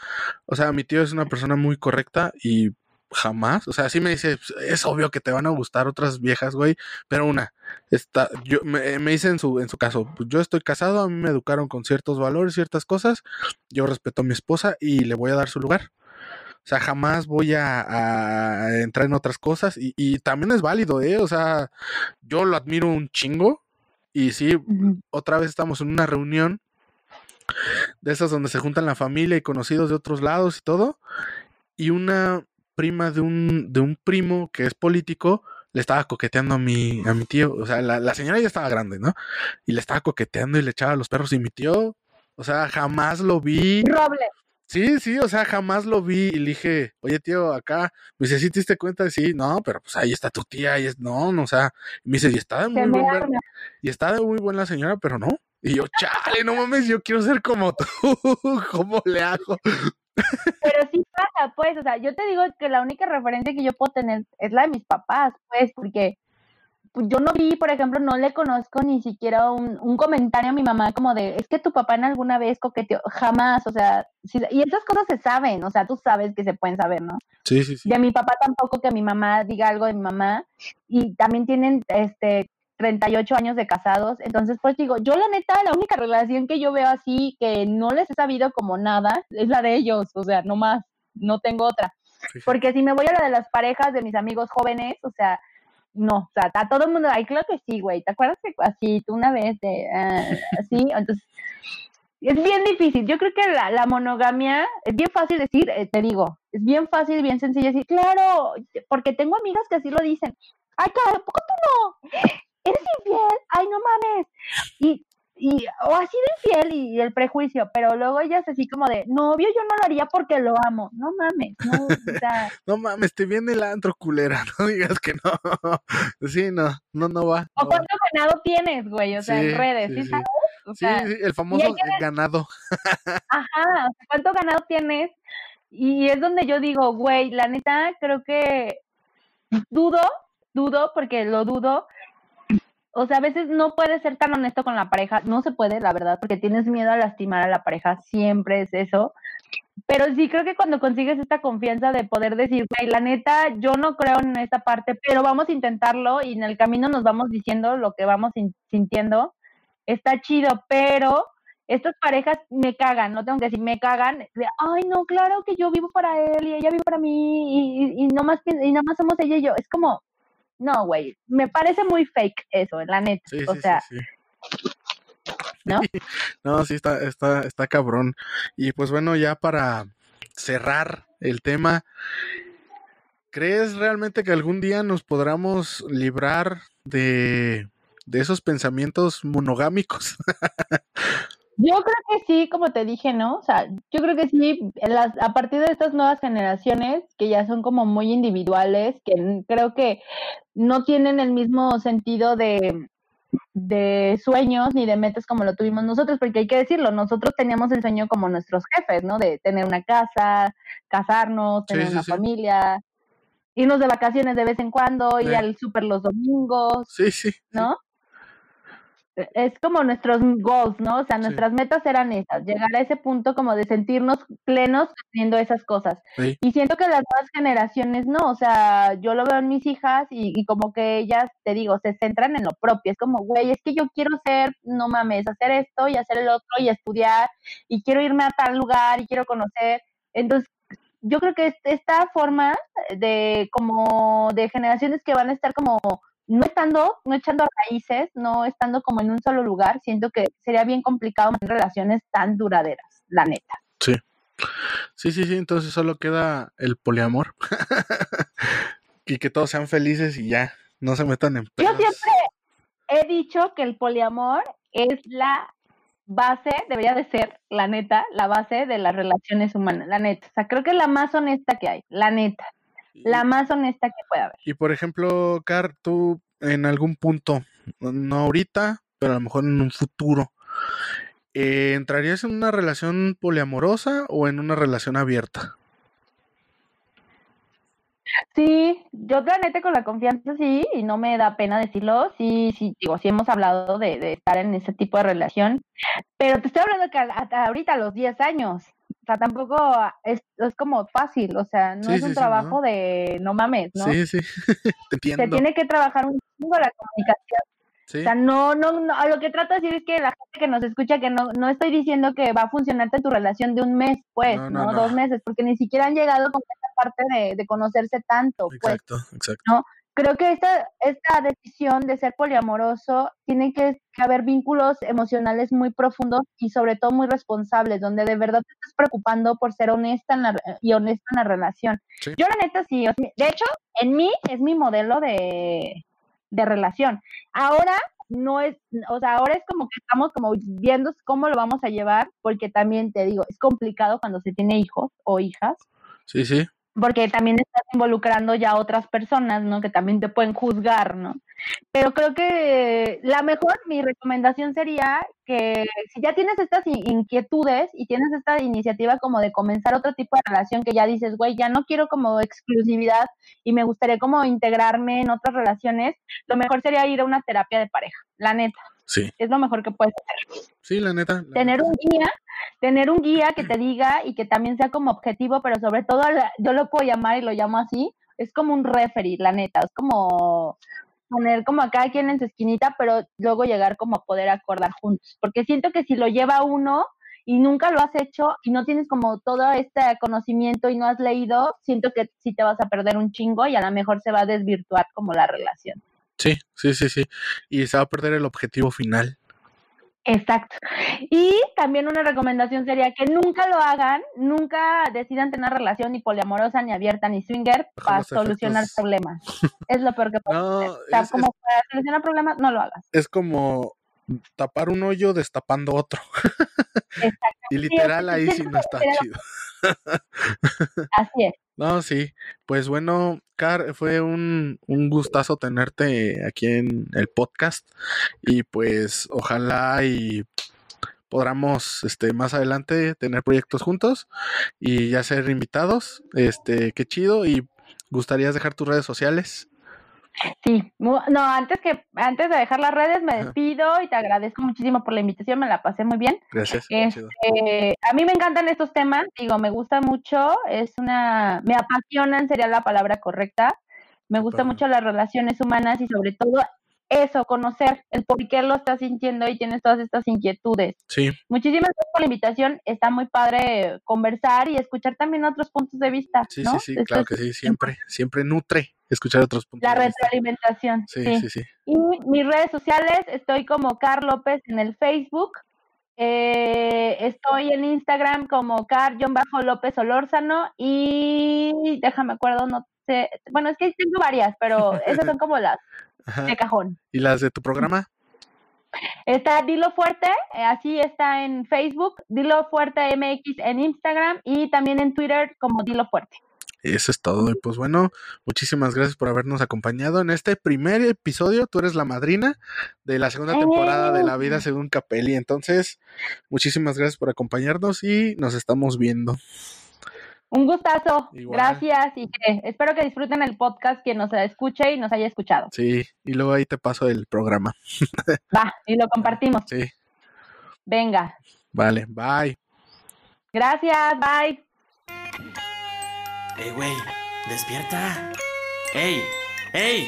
Speaker 1: o sea, mi tío es una persona muy correcta y jamás, o sea, sí me dice, "Pues, es obvio que te van a gustar otras viejas, güey, pero una, está, yo me, me dice en su, en su caso, pues yo estoy casado, a mí me educaron con ciertos valores, ciertas cosas, yo respeto a mi esposa y le voy a dar su lugar. O sea, jamás voy a, a entrar en otras cosas y, y también es válido, ¿eh? O sea, yo lo admiro un chingo y sí, otra vez estamos en una reunión de esas donde se juntan la familia y conocidos de otros lados y todo. Y una prima de un, de un primo que es político le estaba coqueteando a mi, a mi tío. O sea, la, la señora ya estaba grande, ¿no? Y le estaba coqueteando y le echaba a los perros. Y mi tío, o sea, jamás lo vi.
Speaker 2: Roble.
Speaker 1: Sí, sí, o sea, jamás lo vi y le dije, oye tío, acá, me dice, ¿sí te diste cuenta? Sí, no, pero pues ahí está tu tía, y es, no, no, o sea, y me dice, y está de muy
Speaker 2: me
Speaker 1: buen ver-
Speaker 2: arma.
Speaker 1: y está de muy buena señora, pero no. Y yo, chale, no mames, yo quiero ser como tú, (laughs) ¿cómo le hago?
Speaker 2: Pero sí pasa, pues, o sea, yo te digo que la única referencia que yo puedo tener es la de mis papás, pues, porque pues, yo no vi, por ejemplo, no le conozco ni siquiera un, un comentario a mi mamá como de, es que tu papá en alguna vez coqueteó, jamás, o sea, sí- y esas cosas se saben, o sea, tú sabes que se pueden saber, ¿no?
Speaker 1: Sí, sí, sí.
Speaker 2: De mi papá tampoco que mi mamá diga algo de mi mamá, y también tienen, este, 38 años de casados, entonces pues digo, yo la neta, la única relación que yo veo así, que no les he sabido como nada, es la de ellos, o sea, no más, no tengo otra.
Speaker 1: sí, sí.
Speaker 2: Porque si me voy a la de las parejas de mis amigos jóvenes, o sea, no, o sea, a todo el mundo, ay, claro que sí, güey, ¿te acuerdas que así, tú una vez, de, ah, así? (laughs) Entonces, es bien difícil. Yo creo que la, la monogamia es bien fácil decir, eh, te digo, es bien fácil, bien sencillo decir, claro, porque tengo amigas que así lo dicen. Ay, claro, ¿a poco tú no? ¿Eres infiel? Ay, no mames. Y, y, o así de infiel y, el prejuicio, pero luego ellas así como de, no, obvio yo no lo haría porque lo amo. No mames, no, o (laughs) sea,
Speaker 1: No mames, te viene el antro culera, (laughs) no digas que no. Sí, no, no, no va.
Speaker 2: o
Speaker 1: no va.
Speaker 2: cuánto ganado tienes, güey, o sea,
Speaker 1: Sí,
Speaker 2: en redes,
Speaker 1: sí,
Speaker 2: ¿sí
Speaker 1: sí.
Speaker 2: sabes? O
Speaker 1: Sí,
Speaker 2: sea,
Speaker 1: sí, el famoso
Speaker 2: que
Speaker 1: ganado.
Speaker 2: Ajá, ¿cuánto ganado tienes? Y es donde yo digo, güey, la neta, creo que dudo, dudo, porque lo dudo. O sea, a veces no puedes ser tan honesto con la pareja, no se puede, la verdad, porque tienes miedo a lastimar a la pareja, siempre es eso. Pero sí creo que cuando consigues esta confianza de poder decir, güey, la neta, yo no creo en esta parte, pero vamos a intentarlo y en el camino nos vamos diciendo lo que vamos sin- sintiendo, está chido, pero estas parejas me cagan, no tengo que decir, me cagan, ay, no, claro que yo vivo para él y ella vive para mí y, y, y y nomás somos ella y yo. Es como, no, güey, me parece muy fake eso, la neta.
Speaker 1: Sí,
Speaker 2: o
Speaker 1: sí,
Speaker 2: sea,
Speaker 1: sí, sí.
Speaker 2: ¿no? (laughs)
Speaker 1: No, sí, está, está, está cabrón. Y pues bueno, ya para cerrar el tema, ¿crees realmente que algún día nos podamos librar de, de esos pensamientos monogámicos? (laughs)
Speaker 2: Yo creo que sí, como te dije, ¿no? O sea, yo creo que sí, las, a partir de estas nuevas generaciones que ya son como muy individuales, que creo que no tienen el mismo sentido de, de sueños ni de metas como lo tuvimos nosotros, porque hay que decirlo, nosotros teníamos el sueño como nuestros jefes, ¿no? De tener una casa, casarnos, tener
Speaker 1: sí,
Speaker 2: una
Speaker 1: sí.
Speaker 2: familia, irnos de vacaciones de vez en cuando, ir al súper los domingos,
Speaker 1: sí. sí.
Speaker 2: ¿no? E- Es como nuestros goals, ¿no? O sea,
Speaker 1: Sí.
Speaker 2: nuestras metas eran esas, llegar a ese punto como de sentirnos plenos haciendo esas cosas.
Speaker 1: Sí.
Speaker 2: Y siento que las nuevas generaciones no, o sea, yo lo veo en mis hijas y, y como que ellas, te digo, se centran en lo propio. Es como, güey, es que yo quiero ser, no mames, hacer esto y hacer el otro y estudiar y quiero irme a tal lugar y quiero conocer. Entonces, yo creo que es- esta forma de como de generaciones que van a estar como no estando, no echando raíces, no estando como en un solo lugar, siento que sería bien complicado mantener relaciones tan duraderas, la neta.
Speaker 1: Sí, sí, sí, entonces solo queda el poliamor. (laughs) y que todos sean felices y ya, no se metan en
Speaker 2: Yo
Speaker 1: pedos.
Speaker 2: siempre he dicho que el poliamor es la base, debería de ser, la neta, la base de las relaciones humanas, la neta. O sea, creo que es la más honesta que hay, la neta, la más honesta que puede haber.
Speaker 1: Y por ejemplo, Car, tú en algún punto, no ahorita, pero a lo mejor en un futuro, eh, ¿entrarías en una relación poliamorosa o en una relación abierta?
Speaker 2: Sí, yo la neta con la confianza sí, y no me da pena decirlo, sí, sí, digo, sí hemos hablado de, de estar en ese tipo de relación, pero te estoy hablando que hasta ahorita a los 10 años, o sea, tampoco es, es como fácil, o sea, no
Speaker 1: Sí,
Speaker 2: es un
Speaker 1: sí,
Speaker 2: trabajo
Speaker 1: ¿no?
Speaker 2: de no mames, ¿no?
Speaker 1: Sí, sí, (laughs) te
Speaker 2: Se tiene que trabajar un chingo la comunicación.
Speaker 1: Sí,
Speaker 2: O sea, no, no, no, a lo que trato de decir es que la gente que nos escucha, que no, no estoy diciendo que va a funcionarte tu relación de un mes, pues,
Speaker 1: No,
Speaker 2: ¿no?
Speaker 1: no, no.
Speaker 2: Dos meses, porque ni siquiera han llegado con esa parte de, de conocerse tanto, pues.
Speaker 1: exacto, exacto.
Speaker 2: Creo que esta, esta decisión de ser poliamoroso tiene que, que haber vínculos emocionales muy profundos y sobre todo muy responsables, donde de verdad te estás preocupando por ser honesta en la, y honesta en la relación.
Speaker 1: Sí.
Speaker 2: Yo la neta sí, de hecho, en mí es mi modelo de, de relación. Ahora no es, o sea, ahora es como que estamos como viendo cómo lo vamos a llevar, porque también te digo, es complicado cuando se tiene hijos o hijas,
Speaker 1: Sí, sí.
Speaker 2: Porque también estás involucrando ya a otras personas, ¿no? Que también te pueden juzgar, ¿no? Pero creo que la mejor, mi recomendación sería que si ya tienes estas in- inquietudes y tienes esta iniciativa como de comenzar otro tipo de relación que ya dices, güey, ya no quiero como exclusividad y me gustaría como integrarme en otras relaciones, lo mejor sería ir a una terapia de pareja, la neta,
Speaker 1: Sí,
Speaker 2: es lo mejor que puedes hacer
Speaker 1: sí, la neta. la
Speaker 2: tener
Speaker 1: neta.
Speaker 2: un guía, tener un guía que te diga y que también sea como objetivo, pero sobre todo yo lo puedo llamar y lo llamo así, es como un referee, la neta, es como poner como a cada quien en su esquinita, pero luego llegar como a poder acordar juntos, porque siento que si lo lleva uno y nunca lo has hecho y no tienes como todo este conocimiento y no has leído, siento que sí te vas a perder un chingo y a lo mejor se va a desvirtuar como la relación.
Speaker 1: Sí, sí, sí, sí. Y se va a perder el objetivo final.
Speaker 2: Exacto. Y también una recomendación sería que nunca lo hagan, nunca decidan tener relación ni poliamorosa, ni abierta, ni swinger
Speaker 1: Bajo
Speaker 2: para solucionar
Speaker 1: efectos.
Speaker 2: problemas. Es lo peor que (laughs) puede
Speaker 1: No,
Speaker 2: hacer. O sea,
Speaker 1: es,
Speaker 2: como
Speaker 1: es-
Speaker 2: para solucionar problemas, no lo hagas.
Speaker 1: es como tapar un hoyo destapando otro. (laughs) Y literal ahí sí no está chido. (laughs)
Speaker 2: Así es.
Speaker 1: No, sí. Pues bueno, Car, fue un, un gustazo tenerte aquí en el podcast. Y pues ojalá y podamos este más adelante tener proyectos juntos y ya ser invitados. Este, qué chido. Y gustarías dejar tus redes sociales.
Speaker 2: Sí. No, antes que antes de dejar las redes, me despido y te agradezco muchísimo por la invitación, me la pasé muy bien.
Speaker 1: Gracias.
Speaker 2: Este, a mí me encantan estos temas, digo, me gusta mucho, es una, me apasionan, sería la palabra correcta. Me gustan
Speaker 1: padre.
Speaker 2: mucho las relaciones humanas y sobre todo eso, conocer el por qué lo estás sintiendo y tienes todas estas inquietudes.
Speaker 1: Sí,
Speaker 2: Muchísimas gracias por la invitación, está muy padre conversar y escuchar también otros puntos de vista,
Speaker 1: sí,
Speaker 2: ¿no?
Speaker 1: sí, sí,
Speaker 2: Esto
Speaker 1: claro que sí. Siempre, siempre nutre escuchar otros puntos
Speaker 2: La
Speaker 1: de vista.
Speaker 2: retroalimentación,
Speaker 1: Sí,
Speaker 2: sí.
Speaker 1: sí, sí.
Speaker 2: Y mis redes sociales, estoy como Car López en el Facebook. Eh, estoy en Instagram como Car-López Olórzano. Y déjame acuerdo, no sé. Bueno, es que tengo varias, pero esas son como las
Speaker 1: Ajá.
Speaker 2: de cajón.
Speaker 1: ¿Y las de tu programa?
Speaker 2: Está Dilo Fuerte, eh, así está en Facebook. Dilo Fuerte MX en Instagram y también en Twitter como Dilo Fuerte.
Speaker 1: Eso es todo. Y pues bueno, muchísimas gracias por habernos acompañado en este primer episodio. Tú eres la madrina de la segunda temporada de La Vida según Capelli. Entonces, muchísimas gracias por acompañarnos y nos estamos viendo.
Speaker 2: Un gustazo,
Speaker 1: Igual.
Speaker 2: gracias y que espero que disfruten el podcast quien nos escuche y nos haya escuchado.
Speaker 1: Sí, y luego ahí te paso el programa. (laughs)
Speaker 2: Va, y lo compartimos.
Speaker 1: Sí,
Speaker 2: Venga.
Speaker 1: vale, bye.
Speaker 2: Gracias, bye.
Speaker 3: ¡Ey, güey! ¡Despierta! ¡Ey! ¡Ey!